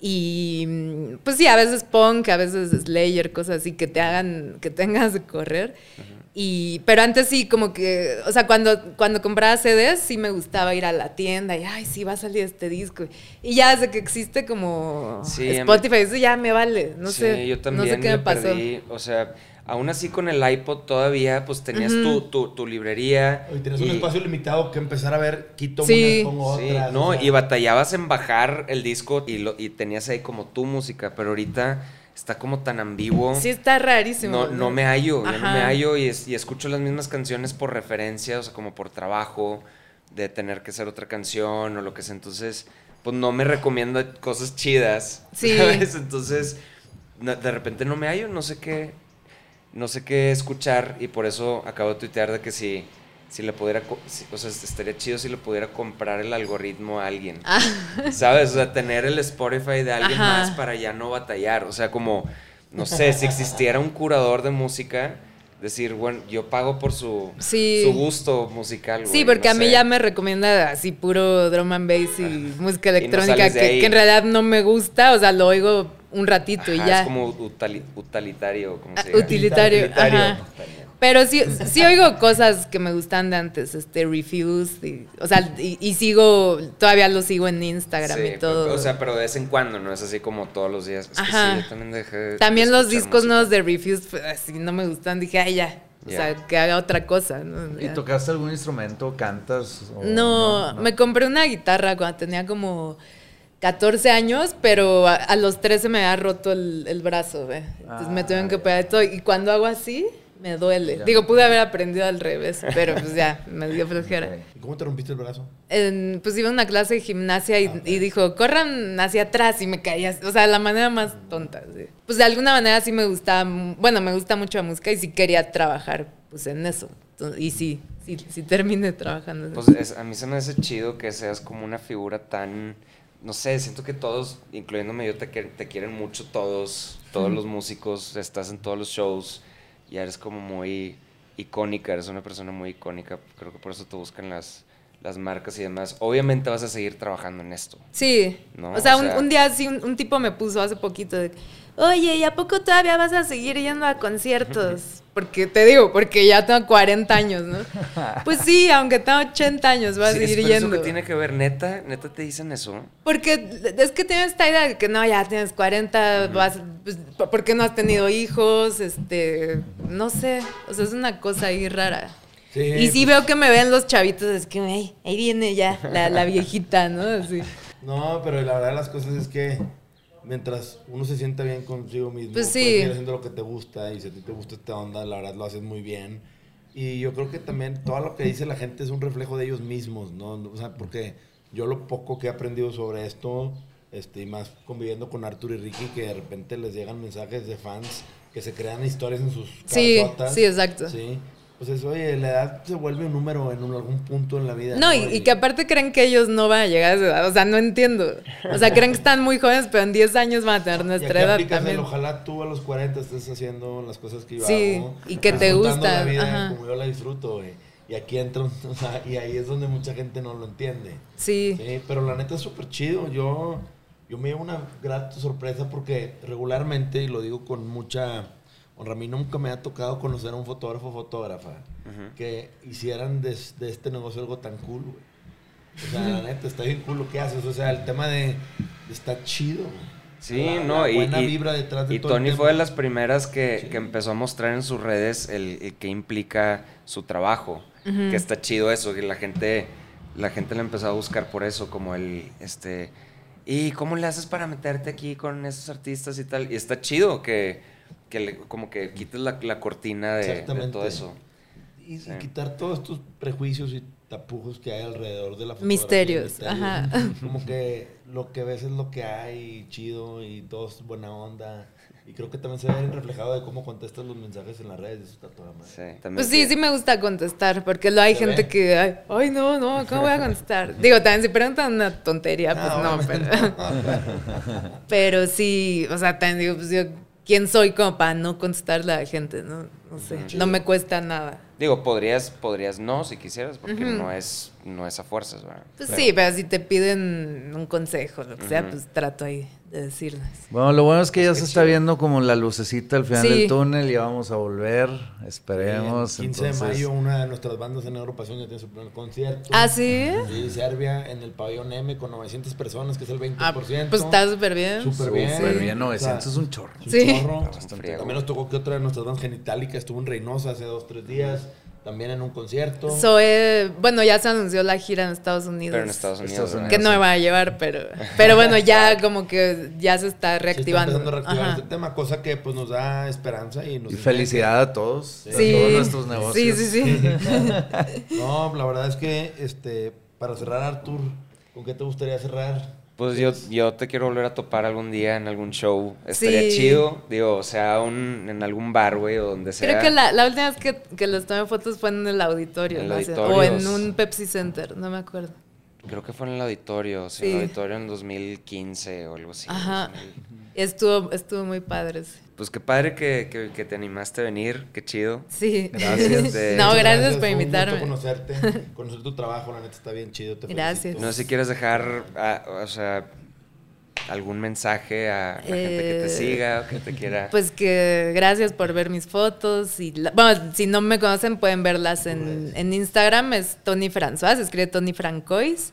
Y mm, pues sí, a veces punk, a veces Slayer, cosas así que te hagan, que tengas de correr. Y, pero antes sí, como que, o sea, cuando, cuando compraba CDs, sí me gustaba ir a la tienda y, ay, sí, va a salir este disco. Y ya desde que existe como Sí, Spotify, eso ya me vale. No Sí, sé, yo también no sé qué me pasó. perdí, o sea, aún así con el iPod todavía, pues tenías tu, tu, tu librería. Hoy tienes un y- espacio limitado que empezar a ver, quito Sí. unas, pongo Sí, otras. no, o sea, y batallabas en bajar el disco y, lo, y tenías ahí como tu música, pero ahorita está como tan ambiguo. Sí, está rarísimo. No, no me hallo, yo no me hallo y, es- y escucho las mismas canciones por referencia, o sea, como por trabajo, de tener que hacer otra canción o lo que sea. Entonces, pues no me recomienda cosas chidas, Sí. ¿sabes? Entonces, no- de repente no me hallo, no sé qué, no sé qué escuchar y por eso acabo de tuitear de que si, si le pudiera, si- o sea, estaría chido si le pudiera comprar el algoritmo a alguien. Ah, ¿Sabes? O sea, tener el Spotify de alguien Ajá. más para ya no batallar. O sea, como, no sé, si existiera un curador de música, decir, bueno, yo pago por su, Sí. su gusto musical. Sí, porque no a mí sé. ya me recomienda así puro drum and bass y música electrónica que en realidad no me gusta, o sea, lo oigo un ratito y ya. Es como utali- utilitario, como Ah, se diga. utilitario, Utilitario. ajá. Pero sí, sí oigo cosas que me gustan de antes, este, Refused, y, o sea, y, y sigo, todavía lo sigo en Instagram Sí, y todo. O sea, pero de vez en cuando, no es así como todos los días. Es que Ajá. sí, yo también dejé de También los discos música. nuevos de Refused, pues, así no me gustan, dije, ay, ya, o sea, que haga otra cosa, ¿no? ¿Y tocaste algún instrumento? ¿Cantas? o No, me compré una guitarra cuando tenía como 14 años, pero a, a los 13 me había roto el, el brazo, ¿ve? Entonces me Ah, tuvieron que ya. operar de todo. Y cuando hago así, me duele. Ya. Digo, pude haber aprendido al revés, pero pues ya, me dio flojera. ¿Y cómo te rompiste el brazo? En- pues iba a una clase de gimnasia y, y dijo, corran hacia atrás y me caía, o sea, de la manera más tonta. sí. Pues de alguna manera sí me gustaba, bueno, me gusta mucho la música y sí quería trabajar pues en eso. Entonces, y sí, sí, sí terminé trabajando en eso. Pues es- a mí se me hace chido que seas como una figura tan, no sé, siento que todos, incluyéndome yo, te, te quieren mucho todos, todos los músicos, estás en todos los shows y eres como muy icónica, eres una persona muy icónica, creo que por eso te buscan las, las marcas y demás. Obviamente vas a seguir trabajando en esto. Sí. ¿No? O sea, O un, día sí, un, un tipo me puso hace poquito de, oye, ¿y a poco todavía vas a seguir yendo a conciertos? Porque te digo, porque ya tengo 40 años, ¿no? Pues sí, aunque tengo 80 años, voy a seguir es yendo. eso que tiene que ver, neta, neta te dicen eso. Porque es que tienes esta idea de que no, ya tienes 40, vas, pues, ¿por qué no has tenido hijos? Este, no sé, o sea, es una cosa ahí rara. Sí, y sí pues- veo que me ven los chavitos, es que, "Ey, ahí viene ya la, la viejita, ¿no? Así. No, pero la verdad de las cosas es que mientras uno se sienta bien consigo mismo, Pues sí. puedes seguir haciendo lo que te gusta y si a ti te gusta esta onda, la verdad lo haces muy bien. Y yo creo que también todo lo que dice la gente es un reflejo de ellos mismos, ¿no? O sea, porque yo lo poco que he aprendido sobre esto, este, y más conviviendo con Arthur y Ricky, que de repente les llegan mensajes de fans que se crean historias en sus Sí, sí, exacto. Sí. Pues eso, oye, la edad se vuelve un número en algún punto en la vida. No, y, y que aparte creen que ellos no van a llegar a esa edad. O sea, no entiendo. O sea, creen que están muy jóvenes, pero en 10 años van a tener Y nuestra aquí edad el también. ojalá tú a los 40 estés haciendo las cosas que yo Sí, hago. y que te gusta, la vida ajá. como yo la disfruto, güey. Y aquí entra, un- o sea, y ahí es donde mucha gente no lo entiende. Sí. Sí, pero la neta es súper chido. Yo, yo me llevo una grata sorpresa porque regularmente, y lo digo con mucha honra, a mí nunca me ha tocado conocer a un fotógrafo o fotógrafa que hicieran de, de este negocio algo tan cool, güey. O sea, la neta, está bien cool lo que haces. O sea, el tema de, de está chido. güey. Sí, La- no, la y, buena y- vibra detrás de y todo Tony fue de las primeras que, Sí. que empezó a mostrar en sus redes el, el que implica su trabajo, que está chido eso, que la gente, la gente le empezó a buscar por eso, como el, este, ¿y cómo le haces para meterte aquí con esos artistas y tal? Y está chido que, que le- como que quites la, la cortina de, todo eso. Y, y Sí. quitar todos estos prejuicios y tapujos que hay alrededor de la fotografía. Misterios, ajá. Como que lo que ves es lo que hay, chido, y todo es buena onda. Y creo que también se ve reflejado de cómo contestas los mensajes en las redes. Eso está toda madre. Sí, también Pues sí, que- sí me gusta contestar, porque lo hay ¿Se gente ve? que, ay, ay, no, no, ¿cómo voy a contestar? Digo, también si preguntan una tontería, pues Ah, no, pero, pero sí, o sea, también digo, pues yo, ¿quién soy como para no contestarle a la gente? No, no sé, no me cuesta nada. Digo, podrías, podrías no si quisieras, porque no es, no es a fuerzas, ¿verdad? Pues Pero- sí, pero si te piden un consejo, lo que sea, pues trato ahí de decirles. Bueno, lo bueno es que ya se está viendo como la lucecita al final Sí. del túnel. Ya vamos a volver. Esperemos. El 15 entonces- de mayo, una de nuestras bandas en Europasión ya tiene su primer concierto. ¿Ah, sí? Sí, Serbia, en el pabellón M con 900 personas, que es el 20%. Ah, pues está súper bien. Súper bien. Súper bien, 900 O sea, es un chorro. es un Sí. chorro. También nos tocó que otra de nuestras bandas genitálicas estuvo en Reynosa hace dos, tres días. También en un concierto. Zoe, bueno, ya se anunció la gira en Estados Unidos. Pero en Estados Unidos. Estados ¿verdad? Que no me va a llevar, pero, pero bueno, ya como que ya se está Se está reactivando. empezando a reactivar Ajá. este tema, cosa que pues nos da esperanza y nos Y felicidad a todos. A Sí. todos nuestros negocios. Sí, sí, sí. No, la verdad es que este para cerrar Artur, ¿con qué te gustaría cerrar? Pues yo, yo te quiero volver a topar algún día en algún show. Estaría Sí. chido. Digo, o sea, un, en algún bar, güey, o donde sea. Creo que la, la última vez que, que les tomé fotos fue en el auditorio, En el ¿no? O sea, auditorio, o en un Pepsi Center, no me acuerdo. Creo que fue en el auditorio. Sí, en Sí. el auditorio en 2015 o algo así. Ajá. Estuvo, estuvo muy padre. sí. Pues qué padre que, que, que te animaste a venir. Qué chido. Sí. Gracias. Este, no, gracias por fue un gusto invitarme. conocerte, conocer tu trabajo, la neta está bien chido. Te Gracias. felicito. No sé si quieres dejar, o sea, algún mensaje a la gente que te Eh, siga o que te quiera. Pues que gracias por ver mis fotos. Y la- bueno, si no me conocen, pueden verlas en, en Instagram. Es Tony François, se escribe Tony Francois.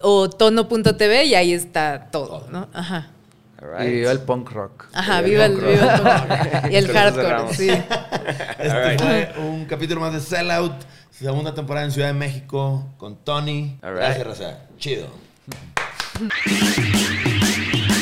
O tono.tv y ahí está todo, ¿no? Ajá. Alright. Y viva el punk rock. Ajá, Viva viva el el, punk viva el punk. Y el hardcore, sí. Este fue un capítulo más de Sellout, segunda temporada en Ciudad de México con Tony. Gracias, Raza. Chido.